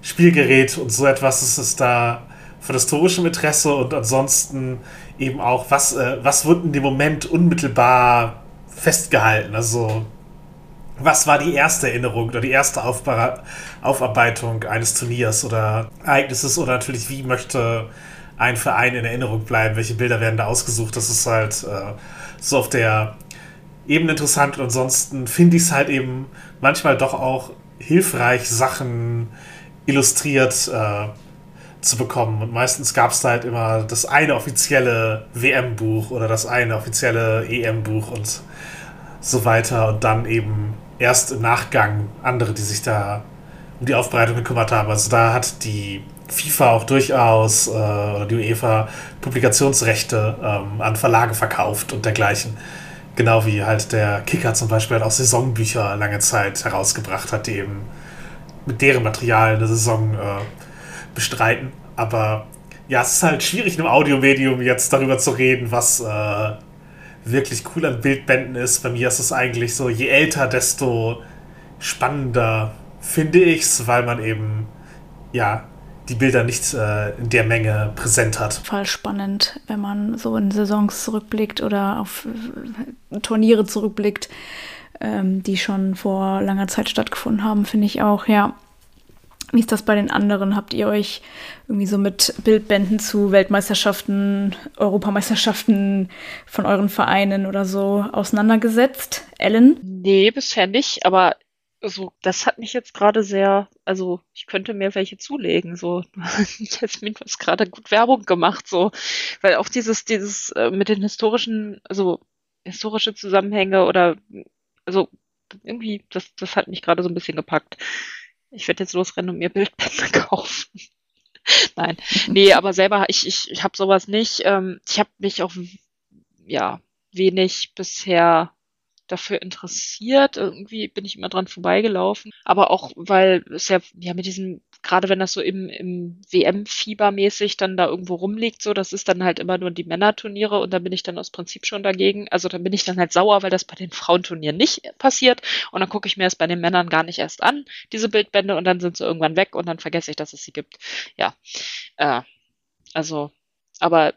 Spielgerät und so etwas ist es da von historischem Interesse und ansonsten eben auch, was, äh, was wird in dem Moment unmittelbar festgehalten? Also, was war die erste Erinnerung oder die erste Aufba Aufarbeitung eines Turniers oder Ereignisses oder natürlich, wie möchte ein Verein in Erinnerung bleiben? Welche Bilder werden da ausgesucht? Das ist halt äh, so auf der eben interessant und ansonsten finde ich es halt eben manchmal doch auch hilfreich, Sachen illustriert äh, zu bekommen. Und meistens gab es da halt immer das eine offizielle WM-Buch oder das eine offizielle EM-Buch und so weiter und dann eben erst im Nachgang andere, die sich da um die Aufbereitung gekümmert haben. Also da hat die FIFA auch durchaus äh, oder die UEFA Publikationsrechte ähm, an Verlage verkauft und dergleichen. Genau wie halt der Kicker zum Beispiel halt auch Saisonbücher lange Zeit herausgebracht hat, die eben mit deren Material eine Saison äh, bestreiten. Aber ja, es ist halt schwierig, in einem Audiomedium jetzt darüber zu reden, was äh, wirklich cool an Bildbänden ist. Bei mir ist es eigentlich so, je älter, desto spannender finde ich es, weil man eben, ja, die Bilder nicht äh, in der Menge präsent hat. Voll spannend, wenn man so in Saisons zurückblickt oder auf äh, Turniere zurückblickt, ähm, die schon vor langer Zeit stattgefunden haben, finde ich auch, ja. Wie ist das bei den anderen? Habt ihr euch irgendwie so mit Bildbänden zu Weltmeisterschaften, Europameisterschaften von euren Vereinen oder so auseinandergesetzt? Ellen? Nee, bisher nicht, aber also das hat mich jetzt gerade sehr, also ich könnte mir welche zulegen, so. [LAUGHS] Jasmin, hast gerade gut Werbung gemacht, so. Weil auch dieses, dieses äh, mit den historischen, also historische Zusammenhänge oder, also irgendwie, das, das hat mich gerade so ein bisschen gepackt. Ich werde jetzt losrennen und mir Bildbände [LAUGHS] kaufen. Nein, nee, aber selber, ich, ich, ich habe sowas nicht. Ähm, ich habe mich auch, ja, wenig bisher dafür interessiert. Irgendwie bin ich immer dran vorbeigelaufen. Aber auch, weil es ja, ja mit diesem, gerade wenn das so im, im WM-Fieber mäßig dann da irgendwo rumliegt, so, das ist dann halt immer nur die Männerturniere und da bin ich dann aus Prinzip schon dagegen. Also da bin ich dann halt sauer, weil das bei den Frauenturnieren nicht passiert. Und dann gucke ich mir das bei den Männern gar nicht erst an, diese Bildbände, und dann sind sie irgendwann weg und dann vergesse ich, dass es sie gibt. Ja. Äh, also, aber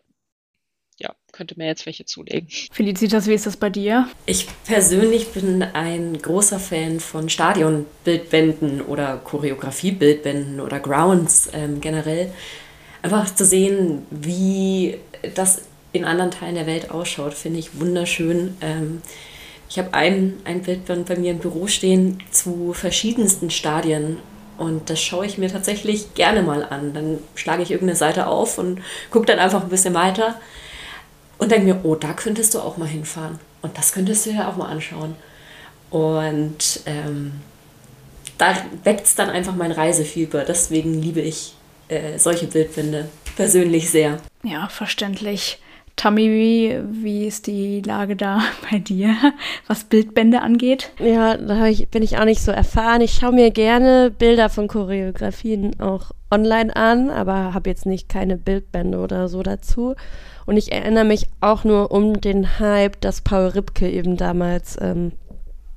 könnte mir jetzt welche zulegen. Felicitas, wie ist das bei dir? Ich persönlich bin ein großer Fan von Stadionbildbänden oder Choreografiebildbänden oder Grounds ähm, generell. Einfach zu sehen, wie das in anderen Teilen der Welt ausschaut, finde ich wunderschön. Ähm, ich habe ein, ein Bildband bei mir im Büro stehen zu verschiedensten Stadien und das schaue ich mir tatsächlich gerne mal an. Dann schlage ich irgendeine Seite auf und gucke dann einfach ein bisschen weiter und denke mir, oh, da könntest du auch mal hinfahren. Und das könntest du ja auch mal anschauen. Und ähm, da weckt es dann einfach mein Reisefieber. Deswegen liebe ich äh, solche Bildbände persönlich sehr. Ja, verständlich. Tammy, wie, ist die Lage da [LAUGHS] bei dir, was Bildbände angeht? Ja, da ich, bin ich auch nicht so erfahren. Ich schaue mir gerne Bilder von Choreografien auch online an, aber habe jetzt nicht keine Bildbände oder so dazu. Und ich erinnere mich auch nur um den Hype, dass Paul Ripke eben damals ähm,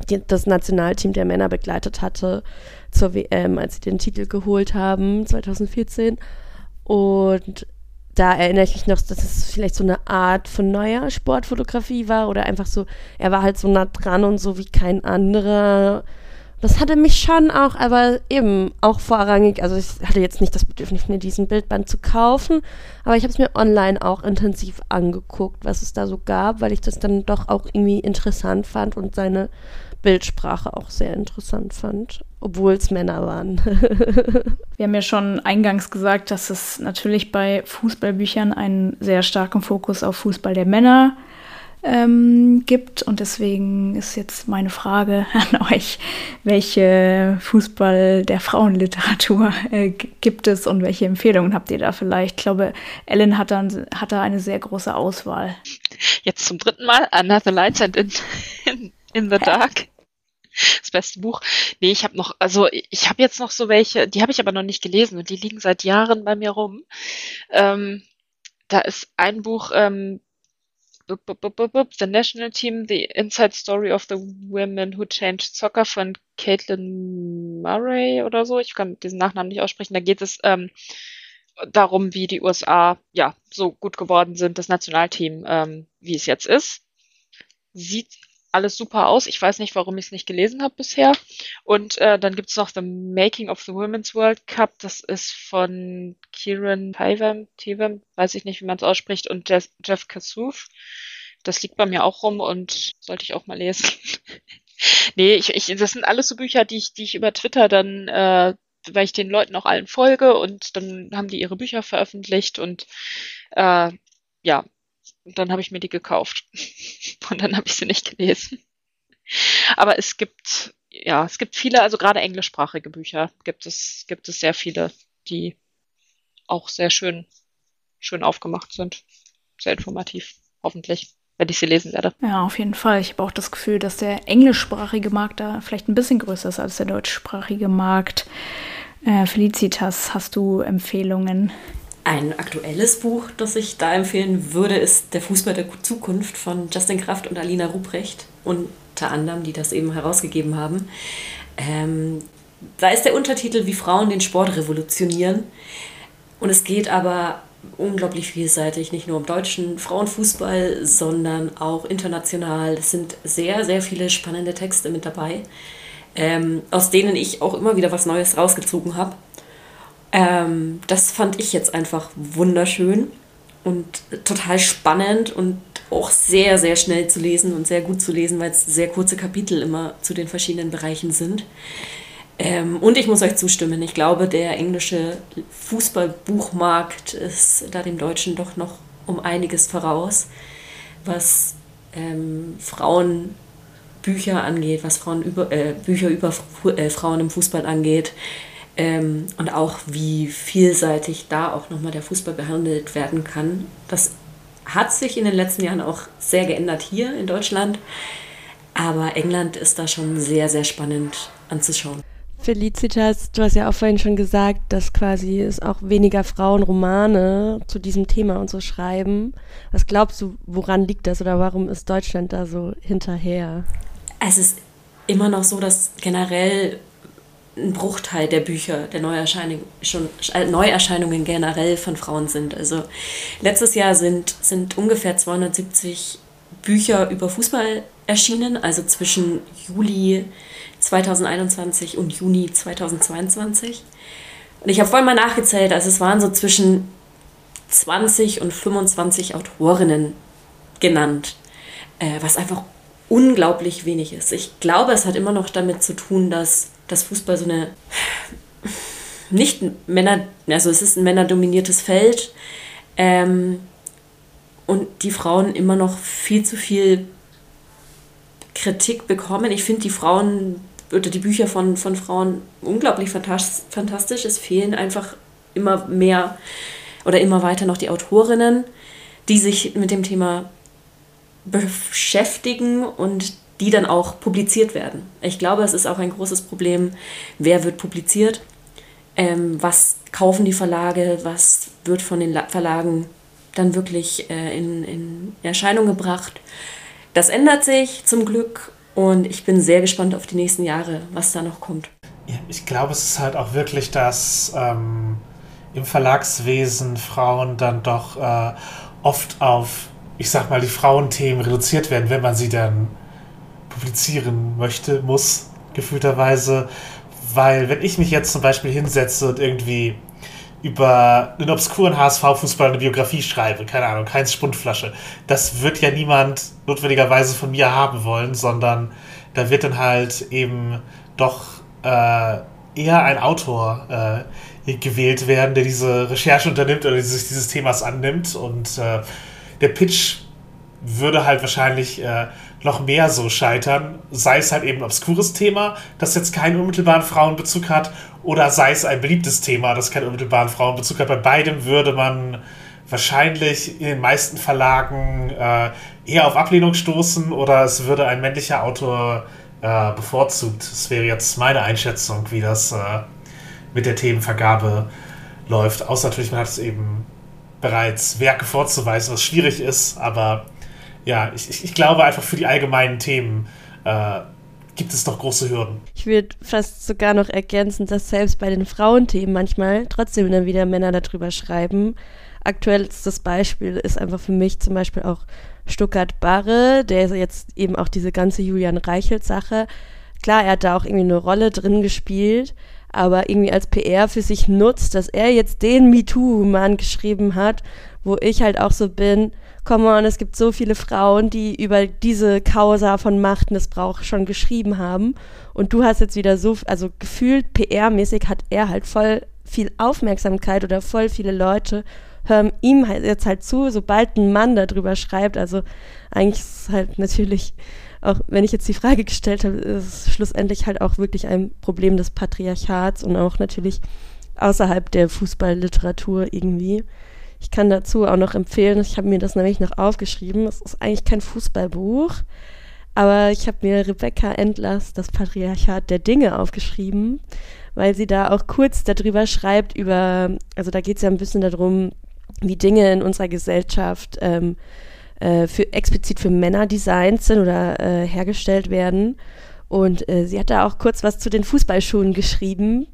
die, das Nationalteam der Männer begleitet hatte zur WM, als sie den Titel geholt haben, 2014. Und da erinnere ich mich noch, dass es vielleicht so eine Art von neuer Sportfotografie war oder einfach so, er war halt so nah dran und so wie kein anderer. Das hatte mich schon auch, aber eben auch vorrangig, also ich hatte jetzt nicht das Bedürfnis, mir diesen Bildband zu kaufen, aber ich habe es mir online auch intensiv angeguckt, was es da so gab, weil ich das dann doch auch irgendwie interessant fand und seine Bildsprache auch sehr interessant fand, obwohl es Männer waren. [LAUGHS] Wir haben ja schon eingangs gesagt, dass es natürlich bei Fußballbüchern einen sehr starken Fokus auf Fußball der Männer gibt ähm, gibt. Und deswegen ist jetzt meine Frage [LAUGHS] an euch, welche Fußball der Frauenliteratur äh, gibt es und welche Empfehlungen habt ihr da vielleicht? Ich glaube, Ellen hat, dann, hat da eine sehr große Auswahl. Jetzt zum dritten Mal, Another Lights and in, in, in the Dark [LAUGHS] das beste Buch. Nee, ich habe noch, also ich habe jetzt noch so welche, die habe ich aber noch nicht gelesen und die liegen seit Jahren bei mir rum. Ähm, da ist ein Buch, ähm, The National Team, The Inside Story of the Women Who Changed Soccer von Caitlin Murray oder so. Ich kann diesen Nachnamen nicht aussprechen. Da geht es ähm, darum, wie die USA ja so gut geworden sind, das Nationalteam, ähm, wie es jetzt ist. Sieht alles super aus. Ich weiß nicht, warum ich es nicht gelesen habe bisher. Und äh, dann gibt es noch The Making of the Women's World Cup. Das ist von Kieran Tivem, Tivem, weiß ich nicht, wie man es ausspricht, und Jeff, Jeff Kassouf. Das liegt bei mir auch rum und sollte ich auch mal lesen. [LAUGHS] nee, ich, ich, das sind alles so Bücher, die ich, die ich über Twitter dann, äh, weil ich den Leuten auch allen folge und dann haben die ihre Bücher veröffentlicht und äh, ja, und dann habe ich mir die gekauft. [LAUGHS] Und dann habe ich sie nicht gelesen. Aber es gibt, ja, es gibt viele, also gerade englischsprachige Bücher gibt es, gibt es sehr viele, die auch sehr schön, schön aufgemacht sind. Sehr informativ, hoffentlich, wenn ich sie lesen werde. Ja, auf jeden Fall. Ich habe auch das Gefühl, dass der englischsprachige Markt da vielleicht ein bisschen größer ist als der deutschsprachige Markt. Äh, Felicitas, hast du Empfehlungen? Ein aktuelles Buch, das ich da empfehlen würde, ist Der Fußball der Zukunft von Justin Kraft und Alina Ruprecht, unter anderem, die das eben herausgegeben haben. Ähm, da ist der Untertitel Wie Frauen den Sport revolutionieren. Und es geht aber unglaublich vielseitig, nicht nur um deutschen Frauenfußball, sondern auch international. Es sind sehr, sehr viele spannende Texte mit dabei, ähm, aus denen ich auch immer wieder was Neues rausgezogen habe. Ähm, das fand ich jetzt einfach wunderschön und total spannend und auch sehr, sehr schnell zu lesen und sehr gut zu lesen, weil es sehr kurze Kapitel immer zu den verschiedenen Bereichen sind. Ähm, und ich muss euch zustimmen, ich glaube, der englische Fußballbuchmarkt ist da dem Deutschen doch noch um einiges voraus, was ähm, Frauenbücher angeht, was Frauen über, äh, Bücher über äh, Frauen im Fußball angeht. Ähm, und auch wie vielseitig da auch nochmal der Fußball behandelt werden kann. Das hat sich in den letzten Jahren auch sehr geändert hier in Deutschland. Aber England ist da schon sehr, sehr spannend anzuschauen. Felicitas, du hast ja auch vorhin schon gesagt, dass quasi es auch weniger Frauen Romane zu diesem Thema und so schreiben. Was glaubst du, woran liegt das oder warum ist Deutschland da so hinterher? Es ist immer noch so, dass generell ein Bruchteil der Bücher, der Neuerscheinungen, schon, äh, Neuerscheinungen generell von Frauen sind. Also letztes Jahr sind, sind ungefähr 270 Bücher über Fußball erschienen, also zwischen Juli 2021 und Juni 2022. Und ich habe vorhin mal nachgezählt, also es waren so zwischen 20 und 25 Autorinnen genannt, äh, was einfach unglaublich wenig ist. Ich glaube, es hat immer noch damit zu tun, dass das Fußball so eine nicht Männer, also es ist ein männerdominiertes Feld ähm, und die Frauen immer noch viel zu viel Kritik bekommen. Ich finde die Frauen oder die Bücher von, von Frauen unglaublich fantastisch. Es fehlen einfach immer mehr oder immer weiter noch die Autorinnen, die sich mit dem Thema beschäftigen und die dann auch publiziert werden. Ich glaube, es ist auch ein großes Problem, wer wird publiziert, ähm, was kaufen die Verlage, was wird von den Verlagen dann wirklich äh, in, in Erscheinung gebracht. Das ändert sich zum Glück und ich bin sehr gespannt auf die nächsten Jahre, was da noch kommt. Ja, ich glaube, es ist halt auch wirklich, dass ähm, im Verlagswesen Frauen dann doch äh, oft auf, ich sag mal, die Frauenthemen reduziert werden, wenn man sie dann publizieren möchte, muss, gefühlterweise. Weil, wenn ich mich jetzt zum Beispiel hinsetze und irgendwie über einen obskuren HSV-Fußball eine Biografie schreibe, keine Ahnung, Heinz Spundflasche, das wird ja niemand notwendigerweise von mir haben wollen, sondern da wird dann halt eben doch äh, eher ein Autor äh, gewählt werden, der diese Recherche unternimmt oder sich dieses Themas annimmt und äh, der Pitch würde halt wahrscheinlich äh, noch mehr so scheitern, sei es halt eben ein obskures Thema, das jetzt keinen unmittelbaren Frauenbezug hat, oder sei es ein beliebtes Thema, das keinen unmittelbaren Frauenbezug hat. Bei beidem würde man wahrscheinlich in den meisten Verlagen äh, eher auf Ablehnung stoßen oder es würde ein männlicher Autor äh, bevorzugt. Das wäre jetzt meine Einschätzung, wie das äh, mit der Themenvergabe läuft. Außer natürlich, man hat es eben bereits Werke vorzuweisen, was schwierig ist, aber ja, ich, ich glaube einfach für die allgemeinen Themen äh, gibt es doch große Hürden. Ich würde fast sogar noch ergänzen, dass selbst bei den Frauenthemen manchmal trotzdem dann wieder Männer darüber schreiben. Aktuellstes Beispiel ist einfach für mich zum Beispiel auch Stuttgart Barre, der jetzt eben auch diese ganze Julian Reichelt-Sache. Klar, er hat da auch irgendwie eine Rolle drin gespielt, aber irgendwie als PR für sich nutzt, dass er jetzt den MeToo-Mann geschrieben hat, wo ich halt auch so bin, come on, es gibt so viele Frauen, die über diese Causa von Machtmissbrauch schon geschrieben haben. Und du hast jetzt wieder so, also gefühlt PR-mäßig hat er halt voll viel Aufmerksamkeit oder voll viele Leute hören ihm halt jetzt halt zu, sobald ein Mann darüber schreibt. Also eigentlich ist es halt natürlich, auch wenn ich jetzt die Frage gestellt habe, ist es schlussendlich halt auch wirklich ein Problem des Patriarchats und auch natürlich außerhalb der Fußballliteratur irgendwie. Ich kann dazu auch noch empfehlen, ich habe mir das nämlich noch aufgeschrieben, es ist eigentlich kein Fußballbuch, aber ich habe mir Rebecca Endlers Das Patriarchat der Dinge aufgeschrieben, weil sie da auch kurz darüber schreibt, über, also da geht es ja ein bisschen darum, wie Dinge in unserer Gesellschaft ähm, äh, für, explizit für Männer designt sind oder äh, hergestellt werden. Und äh, sie hat da auch kurz was zu den Fußballschuhen geschrieben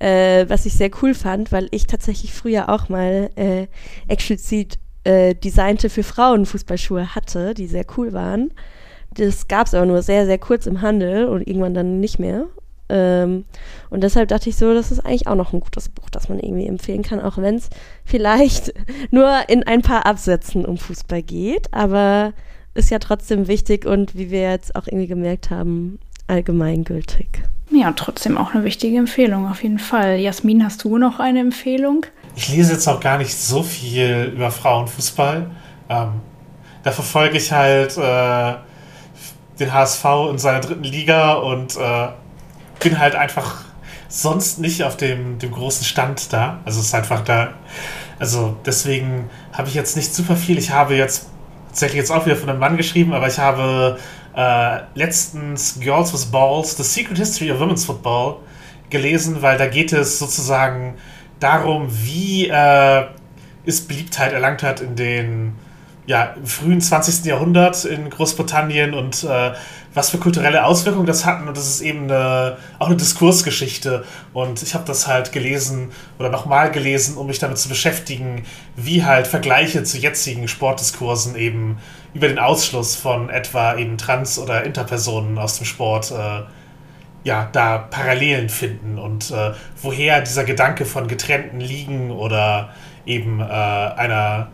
äh, was ich sehr cool fand, weil ich tatsächlich früher auch mal äh, explizit äh, designte für Frauen Fußballschuhe hatte, die sehr cool waren. Das gab es aber nur sehr, sehr kurz im Handel und irgendwann dann nicht mehr. Ähm, und deshalb dachte ich so, das ist eigentlich auch noch ein gutes Buch, das man irgendwie empfehlen kann, auch wenn es vielleicht [LAUGHS] nur in ein paar Absätzen um Fußball geht. Aber ist ja trotzdem wichtig und wie wir jetzt auch irgendwie gemerkt haben, allgemeingültig. Ja, trotzdem auch eine wichtige Empfehlung, auf jeden Fall. Jasmin, hast du noch eine Empfehlung? Ich lese jetzt auch gar nicht so viel über Frauenfußball. Ähm, da verfolge ich halt äh, den HSV in seiner dritten Liga und äh, bin halt einfach sonst nicht auf dem, dem großen Stand da. Also es ist einfach da. Also deswegen habe ich jetzt nicht super viel. Ich habe jetzt tatsächlich jetzt auch wieder von einem Mann geschrieben, aber ich habe äh, letztens Girls with Balls, The Secret History of Women's Football gelesen, weil da geht es sozusagen darum, wie äh, es Beliebtheit erlangt hat in den ja, frühen 20. Jahrhundert in Großbritannien und äh, was für kulturelle Auswirkungen das hatten. Und das ist eben eine, auch eine Diskursgeschichte. Und ich habe das halt gelesen oder nochmal gelesen, um mich damit zu beschäftigen, wie halt Vergleiche zu jetzigen Sportdiskursen eben über den Ausschluss von etwa eben Trans- oder Interpersonen aus dem Sport äh, ja, da Parallelen finden und äh, woher dieser Gedanke von getrennten Ligen oder eben äh, einer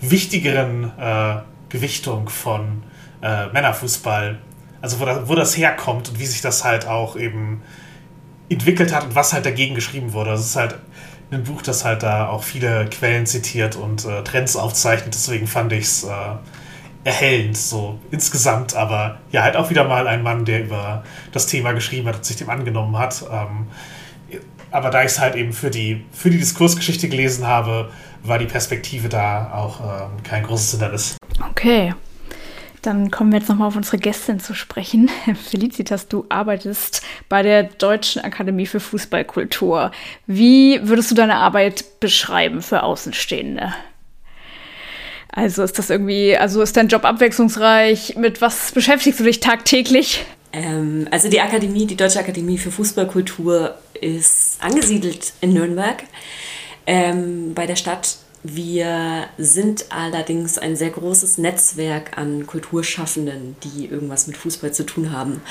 wichtigeren äh, Gewichtung von äh, Männerfußball, also wo, da, wo das herkommt und wie sich das halt auch eben entwickelt hat und was halt dagegen geschrieben wurde. Das ist halt ein Buch, das halt da auch viele Quellen zitiert und äh, Trends aufzeichnet, deswegen fand ich es äh, erhellend, so insgesamt, aber ja, halt auch wieder mal ein Mann, der über das Thema geschrieben hat und sich dem angenommen hat. Ähm, aber da ich es halt eben für die, für die Diskursgeschichte gelesen habe, war die Perspektive da auch ähm, kein großes Hindernis. Okay. Dann kommen wir jetzt nochmal auf unsere Gästin zu sprechen. [LAUGHS] Felicitas, du arbeitest bei der Deutschen Akademie für Fußballkultur. Wie würdest du deine Arbeit beschreiben für Außenstehende? Also ist das irgendwie, also ist dein Job abwechslungsreich? Mit was beschäftigst du dich tagtäglich? Ähm, also die Akademie, die Deutsche Akademie für Fußballkultur ist angesiedelt in Nürnberg ähm, bei der Stadt. Wir sind allerdings ein sehr großes Netzwerk an Kulturschaffenden, die irgendwas mit Fußball zu tun haben.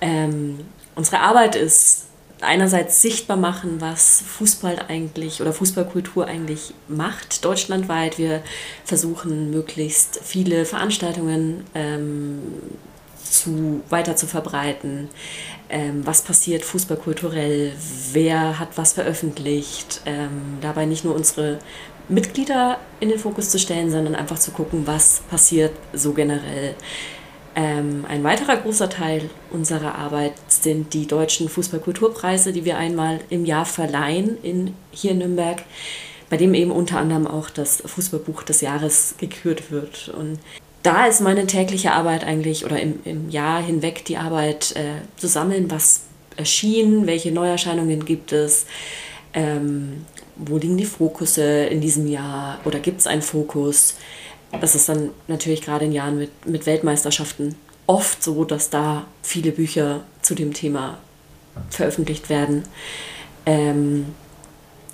Ähm, unsere Arbeit ist einerseits sichtbar machen, was Fußball eigentlich oder Fußballkultur eigentlich macht, deutschlandweit. Wir versuchen möglichst viele Veranstaltungen ähm, zu, weiter zu verbreiten. Ähm, was passiert fußballkulturell? Wer hat was veröffentlicht? Ähm, dabei nicht nur unsere Mitglieder in den Fokus zu stellen, sondern einfach zu gucken, was passiert so generell. Ähm, ein weiterer großer Teil unserer Arbeit sind die deutschen Fußballkulturpreise, die wir einmal im Jahr verleihen in, hier in Nürnberg, bei dem eben unter anderem auch das Fußballbuch des Jahres gekürt wird. Und da ist meine tägliche Arbeit eigentlich oder im, im Jahr hinweg die Arbeit äh, zu sammeln, was erschien, welche Neuerscheinungen gibt es, ähm, wo liegen die Fokusse in diesem Jahr oder gibt es einen Fokus das ist dann natürlich gerade in Jahren mit, mit Weltmeisterschaften oft so, dass da viele Bücher zu dem Thema veröffentlicht werden. Ähm,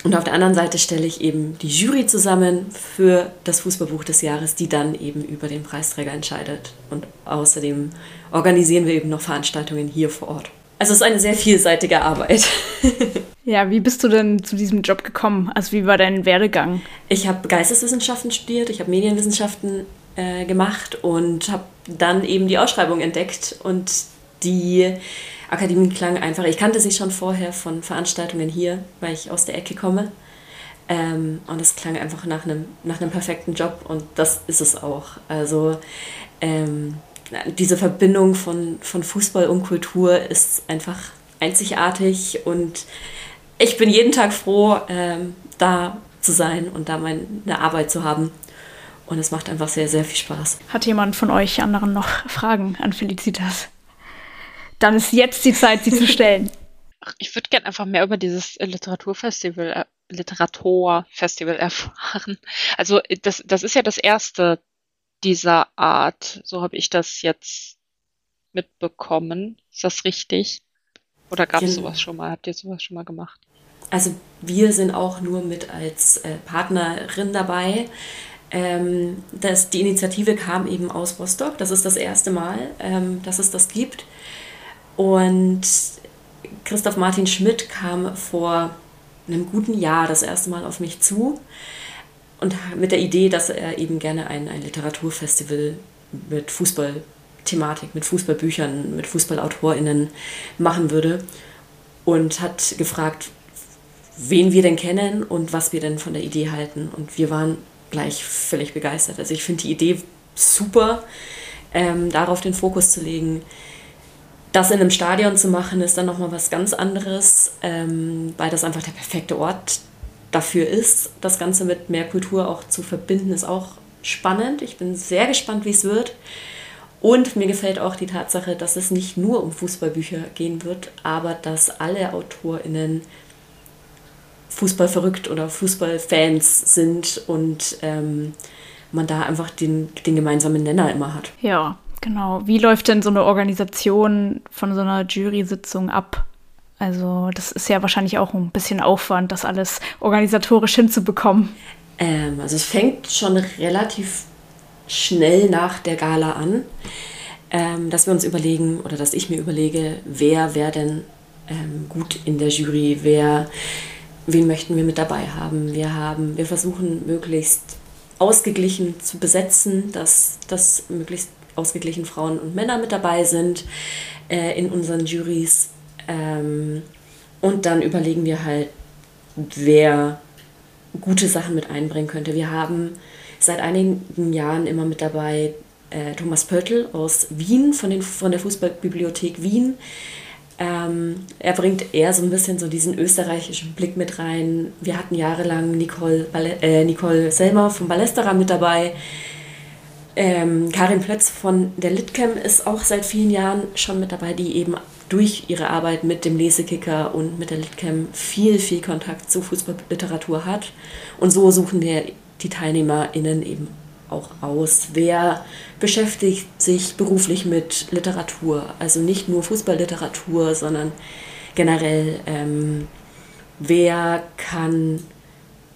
und auf der anderen Seite stelle ich eben die Jury zusammen für das Fußballbuch des Jahres, die dann eben über den Preisträger entscheidet. Und außerdem organisieren wir eben noch Veranstaltungen hier vor Ort. Also es ist eine sehr vielseitige Arbeit. [LAUGHS] ja, wie bist du denn zu diesem Job gekommen? Also wie war dein Werdegang? Ich habe Geisteswissenschaften studiert, ich habe Medienwissenschaften äh, gemacht und habe dann eben die Ausschreibung entdeckt und die Akademie klang einfach, ich kannte sie schon vorher von Veranstaltungen hier, weil ich aus der Ecke komme. Ähm, und es klang einfach nach einem, nach einem perfekten Job und das ist es auch. Also ähm, diese Verbindung von, von Fußball und Kultur ist einfach einzigartig und ich bin jeden Tag froh, ähm, da zu sein und da meine Arbeit zu haben. Und es macht einfach sehr, sehr viel Spaß. Hat jemand von euch anderen noch Fragen an Felicitas? Dann ist jetzt die Zeit, sie zu [LAUGHS] stellen. Ich würde gerne einfach mehr über dieses Literaturfestival, äh, Literaturfestival erfahren. Also das, das ist ja das erste dieser Art. So habe ich das jetzt mitbekommen. Ist das richtig? Oder gab es sowas schon mal? Habt ihr sowas schon mal gemacht? Also wir sind auch nur mit als äh, Partnerin dabei. Ähm, das, die Initiative kam eben aus Rostock. Das ist das erste Mal, ähm, dass es das gibt. Und Christoph Martin Schmidt kam vor einem guten Jahr das erste Mal auf mich zu und mit der Idee, dass er eben gerne ein, ein Literaturfestival mit Fußballthematik, mit Fußballbüchern, mit FußballautorInnen machen würde und hat gefragt, wen wir denn kennen und was wir denn von der Idee halten. Und wir waren gleich völlig begeistert. Also ich finde die Idee super, ähm, darauf den Fokus zu legen. Das in einem Stadion zu machen, ist dann nochmal was ganz anderes, ähm, weil das einfach der perfekte Ort dafür ist. Das Ganze mit mehr Kultur auch zu verbinden, ist auch spannend. Ich bin sehr gespannt, wie es wird. Und mir gefällt auch die Tatsache, dass es nicht nur um Fußballbücher gehen wird, aber dass alle AutorInnen Fußball verrückt oder Fußballfans sind und ähm, man da einfach den, den gemeinsamen Nenner immer hat. Ja, genau. Wie läuft denn so eine Organisation von so einer Jury-Sitzung ab? Also das ist ja wahrscheinlich auch ein bisschen Aufwand, das alles organisatorisch hinzubekommen. Ähm, also es fängt schon relativ schnell nach der Gala an, ähm, dass wir uns überlegen oder dass ich mir überlege, wer wäre denn ähm, gut in der Jury, wer, wen möchten wir mit dabei haben. Wir haben, wir versuchen möglichst ausgeglichen zu besetzen, dass, dass möglichst ausgeglichen Frauen und Männer mit dabei sind äh, in unseren Juries. Ähm, und dann überlegen wir halt, wer gute Sachen mit einbringen könnte. Wir haben seit einigen Jahren immer mit dabei äh, Thomas Pöttl aus Wien, von, den, von der Fußballbibliothek Wien. Ähm, er bringt eher so ein bisschen so diesen österreichischen Blick mit rein. Wir hatten jahrelang Nicole, äh, Nicole Selmer vom Ballesterer mit dabei. Ähm, Karin Plötz von der Litcam ist auch seit vielen Jahren schon mit dabei, die eben durch ihre Arbeit mit dem Lesekicker und mit der Litcam viel, viel Kontakt zu Fußballliteratur hat. Und so suchen wir die TeilnehmerInnen eben auch aus. Wer beschäftigt sich beruflich mit Literatur? Also nicht nur Fußballliteratur, sondern generell, ähm, wer kann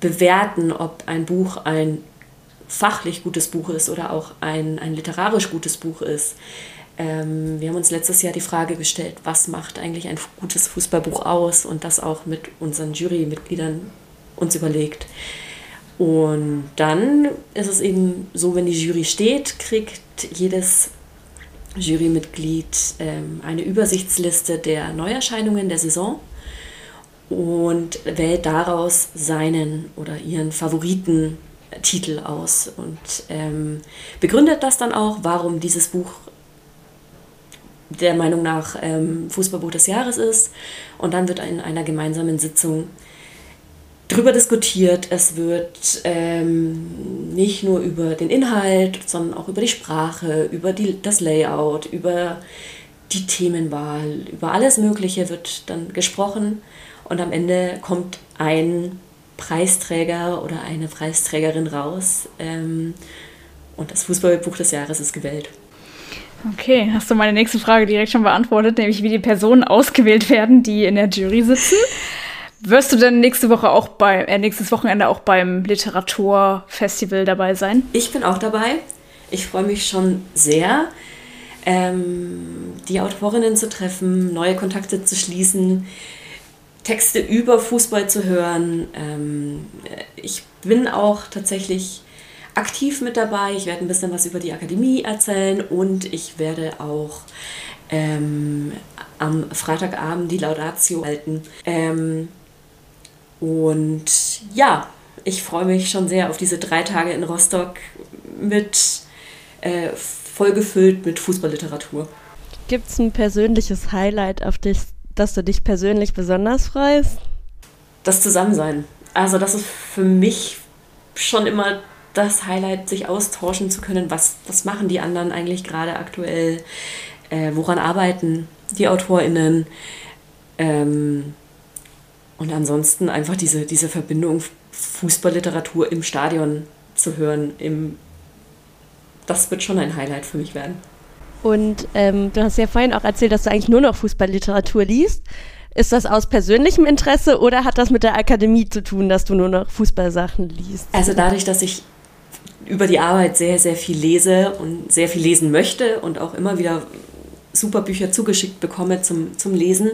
bewerten, ob ein Buch ein fachlich gutes Buch ist oder auch ein, ein literarisch gutes Buch ist. Ähm, wir haben uns letztes Jahr die Frage gestellt, was macht eigentlich ein gutes Fußballbuch aus und das auch mit unseren Jurymitgliedern uns überlegt. Und dann ist es eben so, wenn die Jury steht, kriegt jedes Jurymitglied ähm, eine Übersichtsliste der Neuerscheinungen der Saison und wählt daraus seinen oder ihren Favoritentitel aus und ähm, begründet das dann auch, warum dieses Buch der Meinung nach ähm, Fußballbuch des Jahres ist. Und dann wird in einer gemeinsamen Sitzung drüber diskutiert. Es wird ähm, nicht nur über den Inhalt, sondern auch über die Sprache, über die, das Layout, über die Themenwahl, über alles Mögliche wird dann gesprochen und am Ende kommt ein Preisträger oder eine Preisträgerin raus ähm, und das Fußballbuch des Jahres ist gewählt. Okay, hast du meine nächste Frage direkt schon beantwortet, nämlich wie die Personen ausgewählt werden, die in der Jury sitzen. Wirst du denn nächste Woche auch bei, äh, nächstes Wochenende auch beim Literaturfestival dabei sein? Ich bin auch dabei. Ich freue mich schon sehr, ähm, die Autorinnen zu treffen, neue Kontakte zu schließen, Texte über Fußball zu hören. Ähm, ich bin auch tatsächlich aktiv mit dabei. Ich werde ein bisschen was über die Akademie erzählen und ich werde auch ähm, am Freitagabend die Laudatio halten. Ähm, und ja, ich freue mich schon sehr auf diese drei Tage in Rostock mit äh, vollgefüllt mit Fußballliteratur. Gibt es ein persönliches Highlight, auf dich, das du dich persönlich besonders freust? Das Zusammensein. Also das ist für mich schon immer das Highlight, sich austauschen zu können. Was, was machen die anderen eigentlich gerade aktuell? Äh, woran arbeiten die AutorInnen? Ähm, und ansonsten einfach diese, diese Verbindung Fußballliteratur im Stadion zu hören, im, das wird schon ein Highlight für mich werden. Und ähm, du hast ja vorhin auch erzählt, dass du eigentlich nur noch Fußballliteratur liest. Ist das aus persönlichem Interesse oder hat das mit der Akademie zu tun, dass du nur noch Fußballsachen liest? Also dadurch, dass ich über die Arbeit sehr, sehr viel lese und sehr viel lesen möchte und auch immer wieder super Bücher zugeschickt bekomme zum, zum Lesen,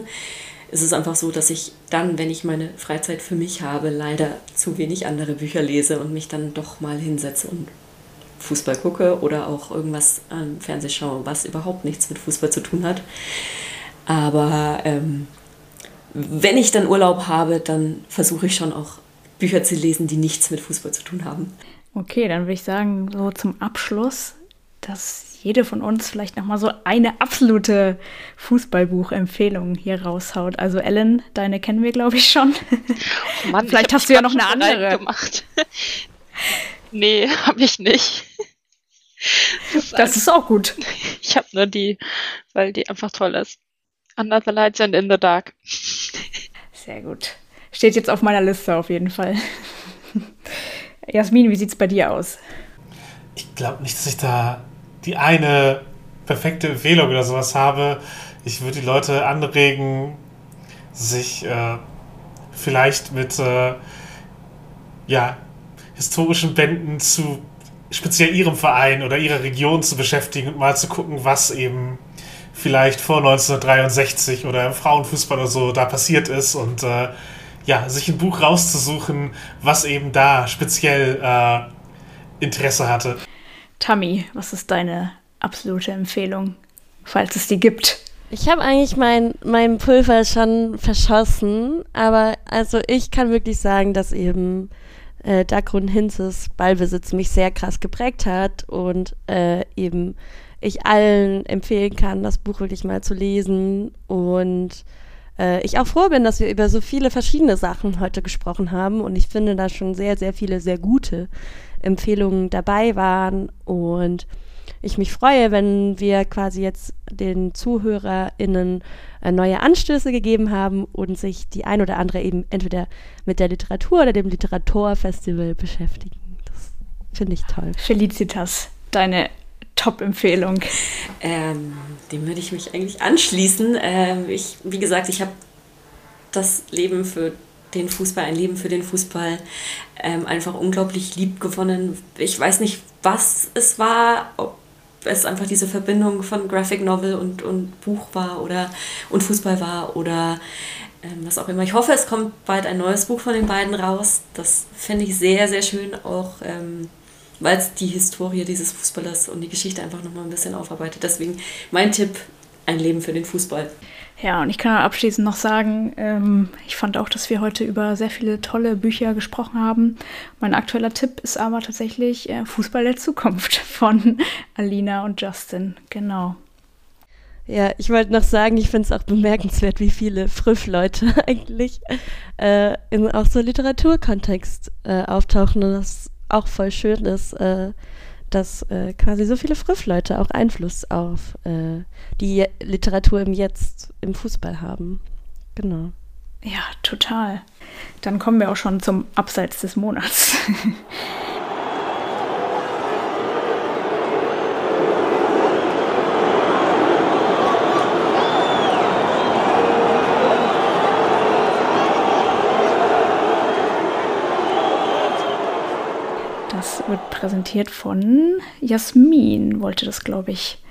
ist es einfach so, dass ich dann, wenn ich meine Freizeit für mich habe, leider zu wenig andere Bücher lese und mich dann doch mal hinsetze und Fußball gucke oder auch irgendwas am Fernseh schaue, was überhaupt nichts mit Fußball zu tun hat. Aber ähm, wenn ich dann Urlaub habe, dann versuche ich schon auch Bücher zu lesen, die nichts mit Fußball zu tun haben. Okay, dann würde ich sagen, so zum Abschluss, dass jede von uns vielleicht nochmal so eine absolute Fußballbuchempfehlung hier raushaut. Also Ellen, deine kennen wir, glaube ich, schon. Oh Mann, vielleicht hast du ja noch eine andere. Gemacht. [LAUGHS] nee, habe ich nicht. Das ist, das ist auch gut. Ich habe nur die, weil die einfach toll ist. Under the Lights and in the Dark. Sehr gut. Steht jetzt auf meiner Liste auf jeden Fall. Jasmin, wie sieht es bei dir aus? Ich glaube nicht, dass ich da die eine perfekte Empfehlung oder sowas habe. Ich würde die Leute anregen, sich äh, vielleicht mit äh, ja, historischen Bänden zu speziell ihrem Verein oder ihrer Region zu beschäftigen und mal zu gucken, was eben vielleicht vor 1963 oder im Frauenfußball oder so da passiert ist und äh, ja, sich ein Buch rauszusuchen, was eben da speziell äh, Interesse hatte. Tammy, was ist deine absolute Empfehlung, falls es die gibt? Ich habe eigentlich mein, mein Pulver schon verschossen, aber also ich kann wirklich sagen, dass eben äh, Dagrun Hinzes Ballbesitz mich sehr krass geprägt hat und äh, eben ich allen empfehlen kann, das Buch wirklich mal zu lesen und äh, ich auch froh bin, dass wir über so viele verschiedene Sachen heute gesprochen haben und ich finde, da schon sehr, sehr viele sehr gute Empfehlungen dabei waren und ich mich freue, wenn wir quasi jetzt den ZuhörerInnen äh, neue Anstöße gegeben haben und sich die ein oder andere eben entweder mit der Literatur oder dem Literaturfestival beschäftigen. Das finde ich toll. Felicitas, deine Top-Empfehlung. Ähm, dem würde ich mich eigentlich anschließen. Ähm, ich, wie gesagt, ich habe das Leben für den Fußball, ein Leben für den Fußball ähm, einfach unglaublich lieb gewonnen. Ich weiß nicht, was es war, ob es einfach diese Verbindung von Graphic Novel und, und Buch war oder und Fußball war oder ähm, was auch immer. Ich hoffe, es kommt bald ein neues Buch von den beiden raus. Das finde ich sehr, sehr schön, auch ähm, weil es die Historie dieses Fußballers und die Geschichte einfach nochmal ein bisschen aufarbeitet. Deswegen mein Tipp, ein Leben für den Fußball. Ja, und ich kann abschließend noch sagen, ähm, ich fand auch, dass wir heute über sehr viele tolle Bücher gesprochen haben. Mein aktueller Tipp ist aber tatsächlich äh, Fußball der Zukunft [LAUGHS] von Alina und Justin. Genau. Ja, ich wollte noch sagen, ich finde es auch bemerkenswert, wie viele Früff-Leute [LAUGHS] eigentlich äh, in auch so Literaturkontext äh, auftauchen und das auch voll schön ist, äh, dass äh, quasi so viele Früffleute auch Einfluss auf äh, die Literatur im Jetzt im Fußball haben. Genau. Ja, total. Dann kommen wir auch schon zum Abseits des Monats. [LAUGHS] Das wird präsentiert von Jasmin, wollte das, glaube ich,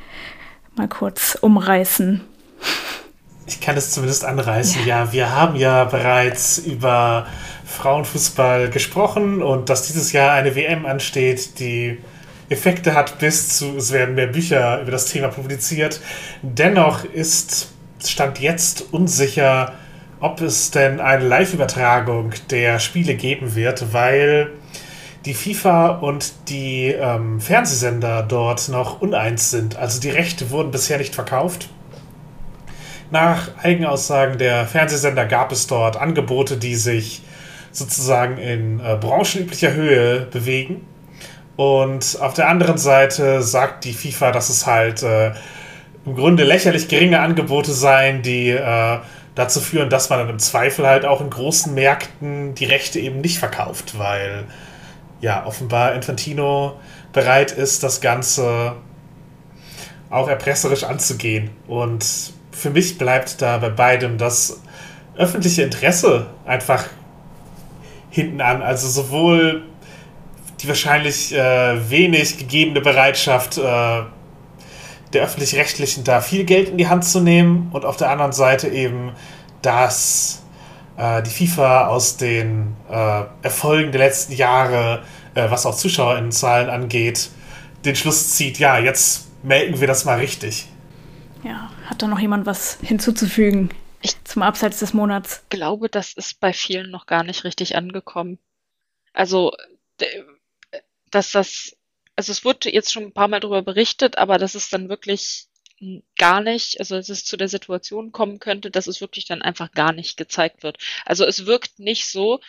mal kurz umreißen. Ich kann es zumindest anreißen. Ja. ja, wir haben ja bereits über Frauenfußball gesprochen und dass dieses Jahr eine WM ansteht, die Effekte hat bis zu, es werden mehr Bücher über das Thema publiziert. Dennoch ist Stand jetzt unsicher, ob es denn eine Live-Übertragung der Spiele geben wird, weil die FIFA und die ähm, Fernsehsender dort noch uneins sind. Also die Rechte wurden bisher nicht verkauft. Nach Eigenaussagen der Fernsehsender gab es dort Angebote, die sich sozusagen in äh, branchenüblicher Höhe bewegen. Und auf der anderen Seite sagt die FIFA, dass es halt äh, im Grunde lächerlich geringe Angebote seien, die äh, dazu führen, dass man dann im Zweifel halt auch in großen Märkten die Rechte eben nicht verkauft, weil ja, offenbar Infantino bereit ist, das Ganze auch erpresserisch anzugehen. Und für mich bleibt da bei beidem das öffentliche Interesse einfach hinten an. Also sowohl die wahrscheinlich äh, wenig gegebene Bereitschaft äh, der öffentlich-rechtlichen da viel Geld in die Hand zu nehmen und auf der anderen Seite eben dass äh, die FIFA aus den äh, Erfolgen der letzten Jahre, äh, was auch Zuschauerinnenzahlen angeht, den Schluss zieht, ja, jetzt melken wir das mal richtig. Ja, hat da noch jemand was hinzuzufügen ich zum Abseits des Monats? Ich glaube, das ist bei vielen noch gar nicht richtig angekommen. Also, dass das, also es wurde jetzt schon ein paar Mal darüber berichtet, aber dass es dann wirklich gar nicht, also dass es zu der Situation kommen könnte, dass es wirklich dann einfach gar nicht gezeigt wird. Also es wirkt nicht so,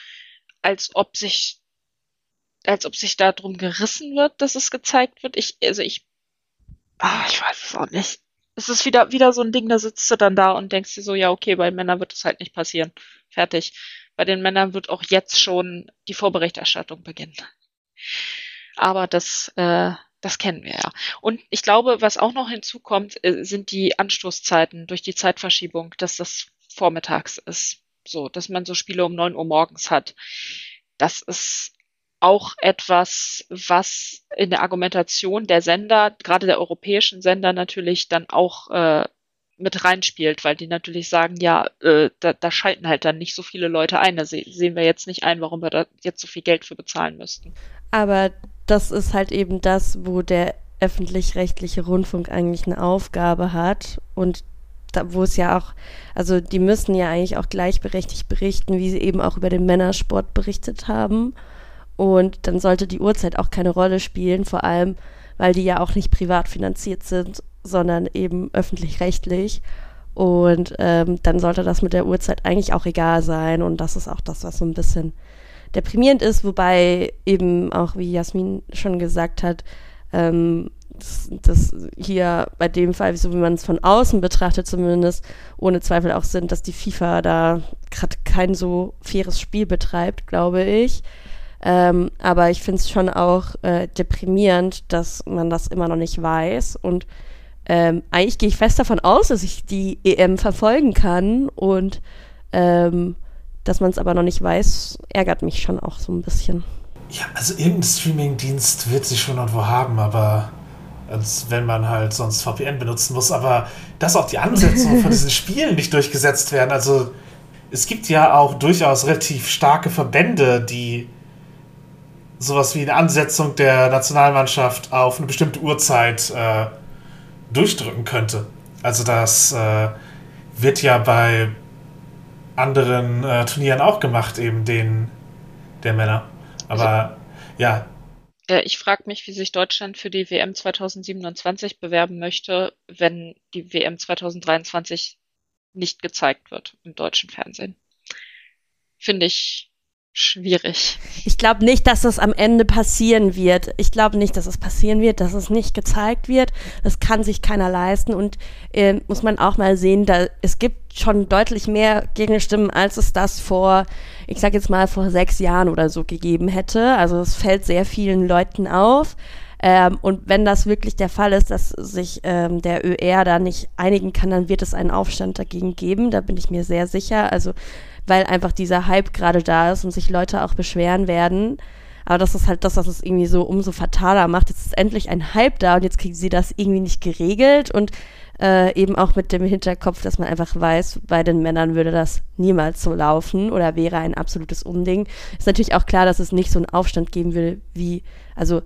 als ob sich, als ob sich darum gerissen wird, dass es gezeigt wird. Ich, also ich, ah, ich weiß es auch nicht. Es ist wieder, wieder so ein Ding, da sitzt du dann da und denkst dir so, ja, okay, bei Männern wird es halt nicht passieren. Fertig. Bei den Männern wird auch jetzt schon die Vorberichterstattung beginnen. Aber das, äh, das kennen wir ja. Und ich glaube, was auch noch hinzukommt, äh, sind die Anstoßzeiten durch die Zeitverschiebung, dass das vormittags ist. So, dass man so Spiele um neun Uhr morgens hat. Das ist auch etwas, was in der Argumentation der Sender, gerade der europäischen Sender natürlich dann auch äh, mit reinspielt, weil die natürlich sagen, ja, äh, da, da schalten halt dann nicht so viele Leute ein. Da se sehen wir jetzt nicht ein, warum wir da jetzt so viel Geld für bezahlen müssten. Aber das ist halt eben das, wo der öffentlich-rechtliche Rundfunk eigentlich eine Aufgabe hat und da, wo es ja auch, also die müssen ja eigentlich auch gleichberechtigt berichten, wie sie eben auch über den Männersport berichtet haben. Und dann sollte die Uhrzeit auch keine Rolle spielen, vor allem, weil die ja auch nicht privat finanziert sind, sondern eben öffentlich-rechtlich. Und ähm, dann sollte das mit der Uhrzeit eigentlich auch egal sein. Und das ist auch das, was so ein bisschen deprimierend ist, wobei eben auch, wie Jasmin schon gesagt hat, ähm, das, das, hier bei dem Fall, so wie man es von außen betrachtet, zumindest ohne Zweifel auch sind, dass die FIFA da gerade kein so faires Spiel betreibt, glaube ich. Ähm, aber ich finde es schon auch äh, deprimierend, dass man das immer noch nicht weiß. Und ähm, eigentlich gehe ich fest davon aus, dass ich die EM verfolgen kann und ähm, dass man es aber noch nicht weiß, ärgert mich schon auch so ein bisschen. Ja, also irgendein Streaming-Dienst wird sie schon irgendwo haben, aber als wenn man halt sonst VPN benutzen muss, aber dass auch die Ansetzungen von diesen [LAUGHS] Spielen nicht durchgesetzt werden. Also es gibt ja auch durchaus relativ starke Verbände, die sowas wie eine Ansetzung der Nationalmannschaft auf eine bestimmte Uhrzeit äh, durchdrücken könnte. Also das äh, wird ja bei anderen äh, Turnieren auch gemacht, eben den der Männer. Aber ja. ja. Ich frage mich, wie sich Deutschland für die WM 2027 bewerben möchte, wenn die WM 2023 nicht gezeigt wird im deutschen Fernsehen. Finde ich schwierig. Ich glaube nicht, dass das am Ende passieren wird. Ich glaube nicht, dass es passieren wird, dass es nicht gezeigt wird. Das kann sich keiner leisten und äh, muss man auch mal sehen, da es gibt schon deutlich mehr Gegenstimmen, als es das vor, ich sag jetzt mal vor sechs Jahren oder so gegeben hätte. Also es fällt sehr vielen Leuten auf. Ähm, und wenn das wirklich der Fall ist, dass sich ähm, der ÖR da nicht einigen kann, dann wird es einen Aufstand dagegen geben. Da bin ich mir sehr sicher. Also weil einfach dieser Hype gerade da ist und sich Leute auch beschweren werden. Aber das ist halt das, was es irgendwie so umso fataler macht. Jetzt ist endlich ein Hype da und jetzt kriegen sie das irgendwie nicht geregelt und äh, eben auch mit dem Hinterkopf, dass man einfach weiß, bei den Männern würde das niemals so laufen oder wäre ein absolutes Unding. Ist natürlich auch klar, dass es nicht so einen Aufstand geben will, wie, also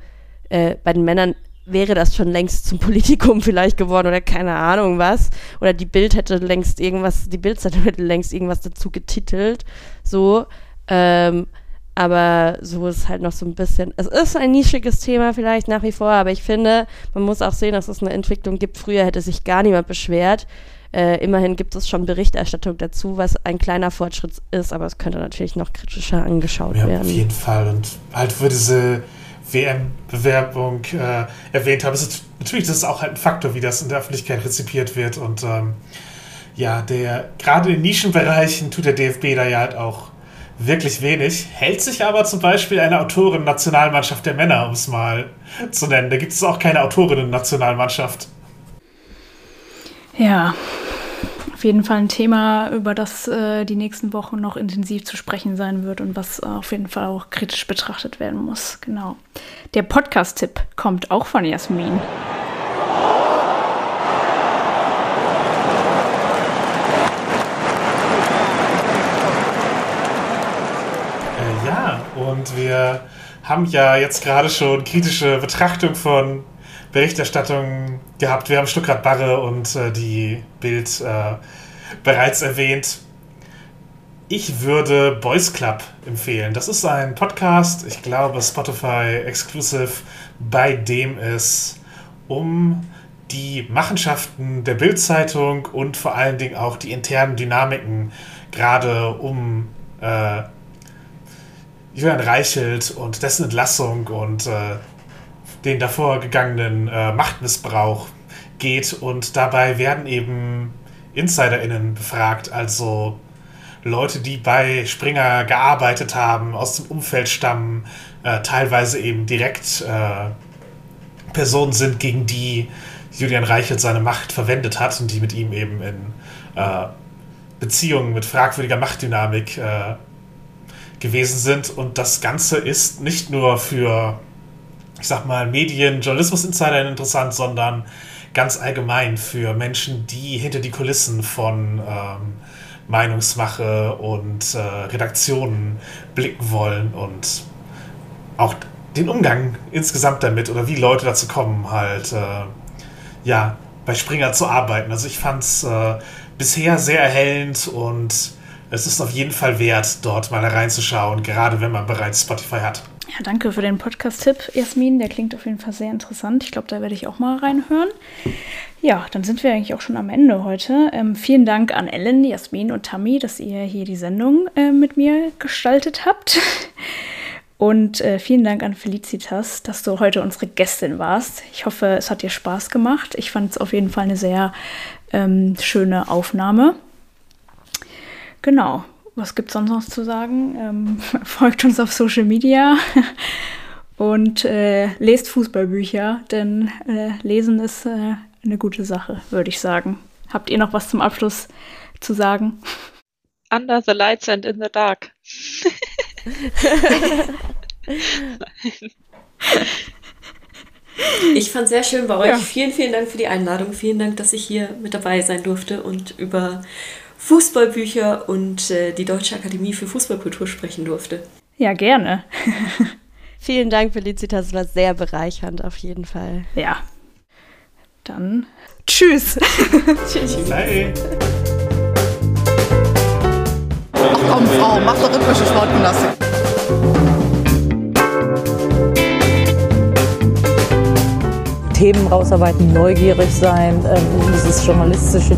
äh, bei den Männern wäre das schon längst zum Politikum [LAUGHS] vielleicht geworden oder keine Ahnung was. Oder die Bild hätte längst irgendwas, die Bildzeitung hätte längst irgendwas dazu getitelt. So. Ähm, aber so ist halt noch so ein bisschen. Es ist ein nischiges Thema vielleicht nach wie vor, aber ich finde, man muss auch sehen, dass es eine Entwicklung gibt. Früher hätte sich gar niemand beschwert. Äh, immerhin gibt es schon Berichterstattung dazu, was ein kleiner Fortschritt ist, aber es könnte natürlich noch kritischer angeschaut ja, werden. Auf jeden Fall. Und halt für diese WM-Bewerbung äh, erwähnt habe, ist natürlich das ist auch halt ein Faktor, wie das in der Öffentlichkeit rezipiert wird. Und ähm, ja, der gerade in Nischenbereichen tut der DFB da ja halt auch wirklich wenig. Hält sich aber zum Beispiel eine Autorin-Nationalmannschaft der Männer, um es mal zu nennen. Da gibt es auch keine Autorinnen-Nationalmannschaft. Ja, jeden Fall ein Thema, über das äh, die nächsten Wochen noch intensiv zu sprechen sein wird und was auf jeden Fall auch kritisch betrachtet werden muss. Genau. Der Podcast-Tipp kommt auch von Jasmin. Äh, ja, und wir haben ja jetzt gerade schon kritische Betrachtung von Berichterstattungen gehabt. Wir haben Stuttgart Barre und äh, die Bild äh, bereits erwähnt. Ich würde Boys Club empfehlen. Das ist ein Podcast, ich glaube Spotify Exclusive, bei dem es um die Machenschaften der Bildzeitung und vor allen Dingen auch die internen Dynamiken gerade um äh, Julian Reichelt und dessen Entlassung und äh, den davor gegangenen äh, Machtmissbrauch geht. Und dabei werden eben InsiderInnen befragt, also Leute, die bei Springer gearbeitet haben, aus dem Umfeld stammen, äh, teilweise eben direkt äh, Personen sind, gegen die Julian Reichelt seine Macht verwendet hat und die mit ihm eben in äh, Beziehungen mit fragwürdiger Machtdynamik äh, gewesen sind. Und das Ganze ist nicht nur für, ich sag mal, Medien, Journalismus-Insider interessant, sondern ganz allgemein für Menschen, die hinter die Kulissen von ähm, Meinungsmache und äh, Redaktionen blicken wollen und auch den Umgang insgesamt damit oder wie Leute dazu kommen, halt äh, ja bei Springer zu arbeiten. Also ich fand es äh, bisher sehr erhellend und es ist auf jeden Fall wert, dort mal reinzuschauen, gerade wenn man bereits Spotify hat. Ja, danke für den Podcast-Tipp, Jasmin. Der klingt auf jeden Fall sehr interessant. Ich glaube, da werde ich auch mal reinhören. Ja, dann sind wir eigentlich auch schon am Ende heute. Ähm, vielen Dank an Ellen, Jasmin und Tammy, dass ihr hier die Sendung äh, mit mir gestaltet habt. [LAUGHS] Und äh, vielen Dank an Felicitas, dass du heute unsere Gästin warst. Ich hoffe, es hat dir Spaß gemacht. Ich fand es auf jeden Fall eine sehr ähm, schöne Aufnahme. Genau. Was gibt es sonst noch zu sagen? Ähm, [LAUGHS] folgt uns auf Social Media [LAUGHS] und äh, lest Fußballbücher, denn äh, Lesen ist äh, eine gute Sache, würde ich sagen. Habt ihr noch was zum Abschluss zu sagen? Under the lights and in the dark. [LAUGHS] Ich fand es sehr schön bei euch. Ja. Vielen, vielen Dank für die Einladung. Vielen Dank, dass ich hier mit dabei sein durfte und über Fußballbücher und äh, die Deutsche Akademie für Fußballkultur sprechen durfte. Ja, gerne. [LAUGHS] Vielen Dank, Felicitas. War sehr bereichernd auf jeden Fall. Ja. Dann tschüss. [LAUGHS] [LAUGHS] tschüss. Bye. Komm, Frau, mach doch rhythmische Sportgymnastik. Themen rausarbeiten, neugierig sein, ähm, dieses journalistische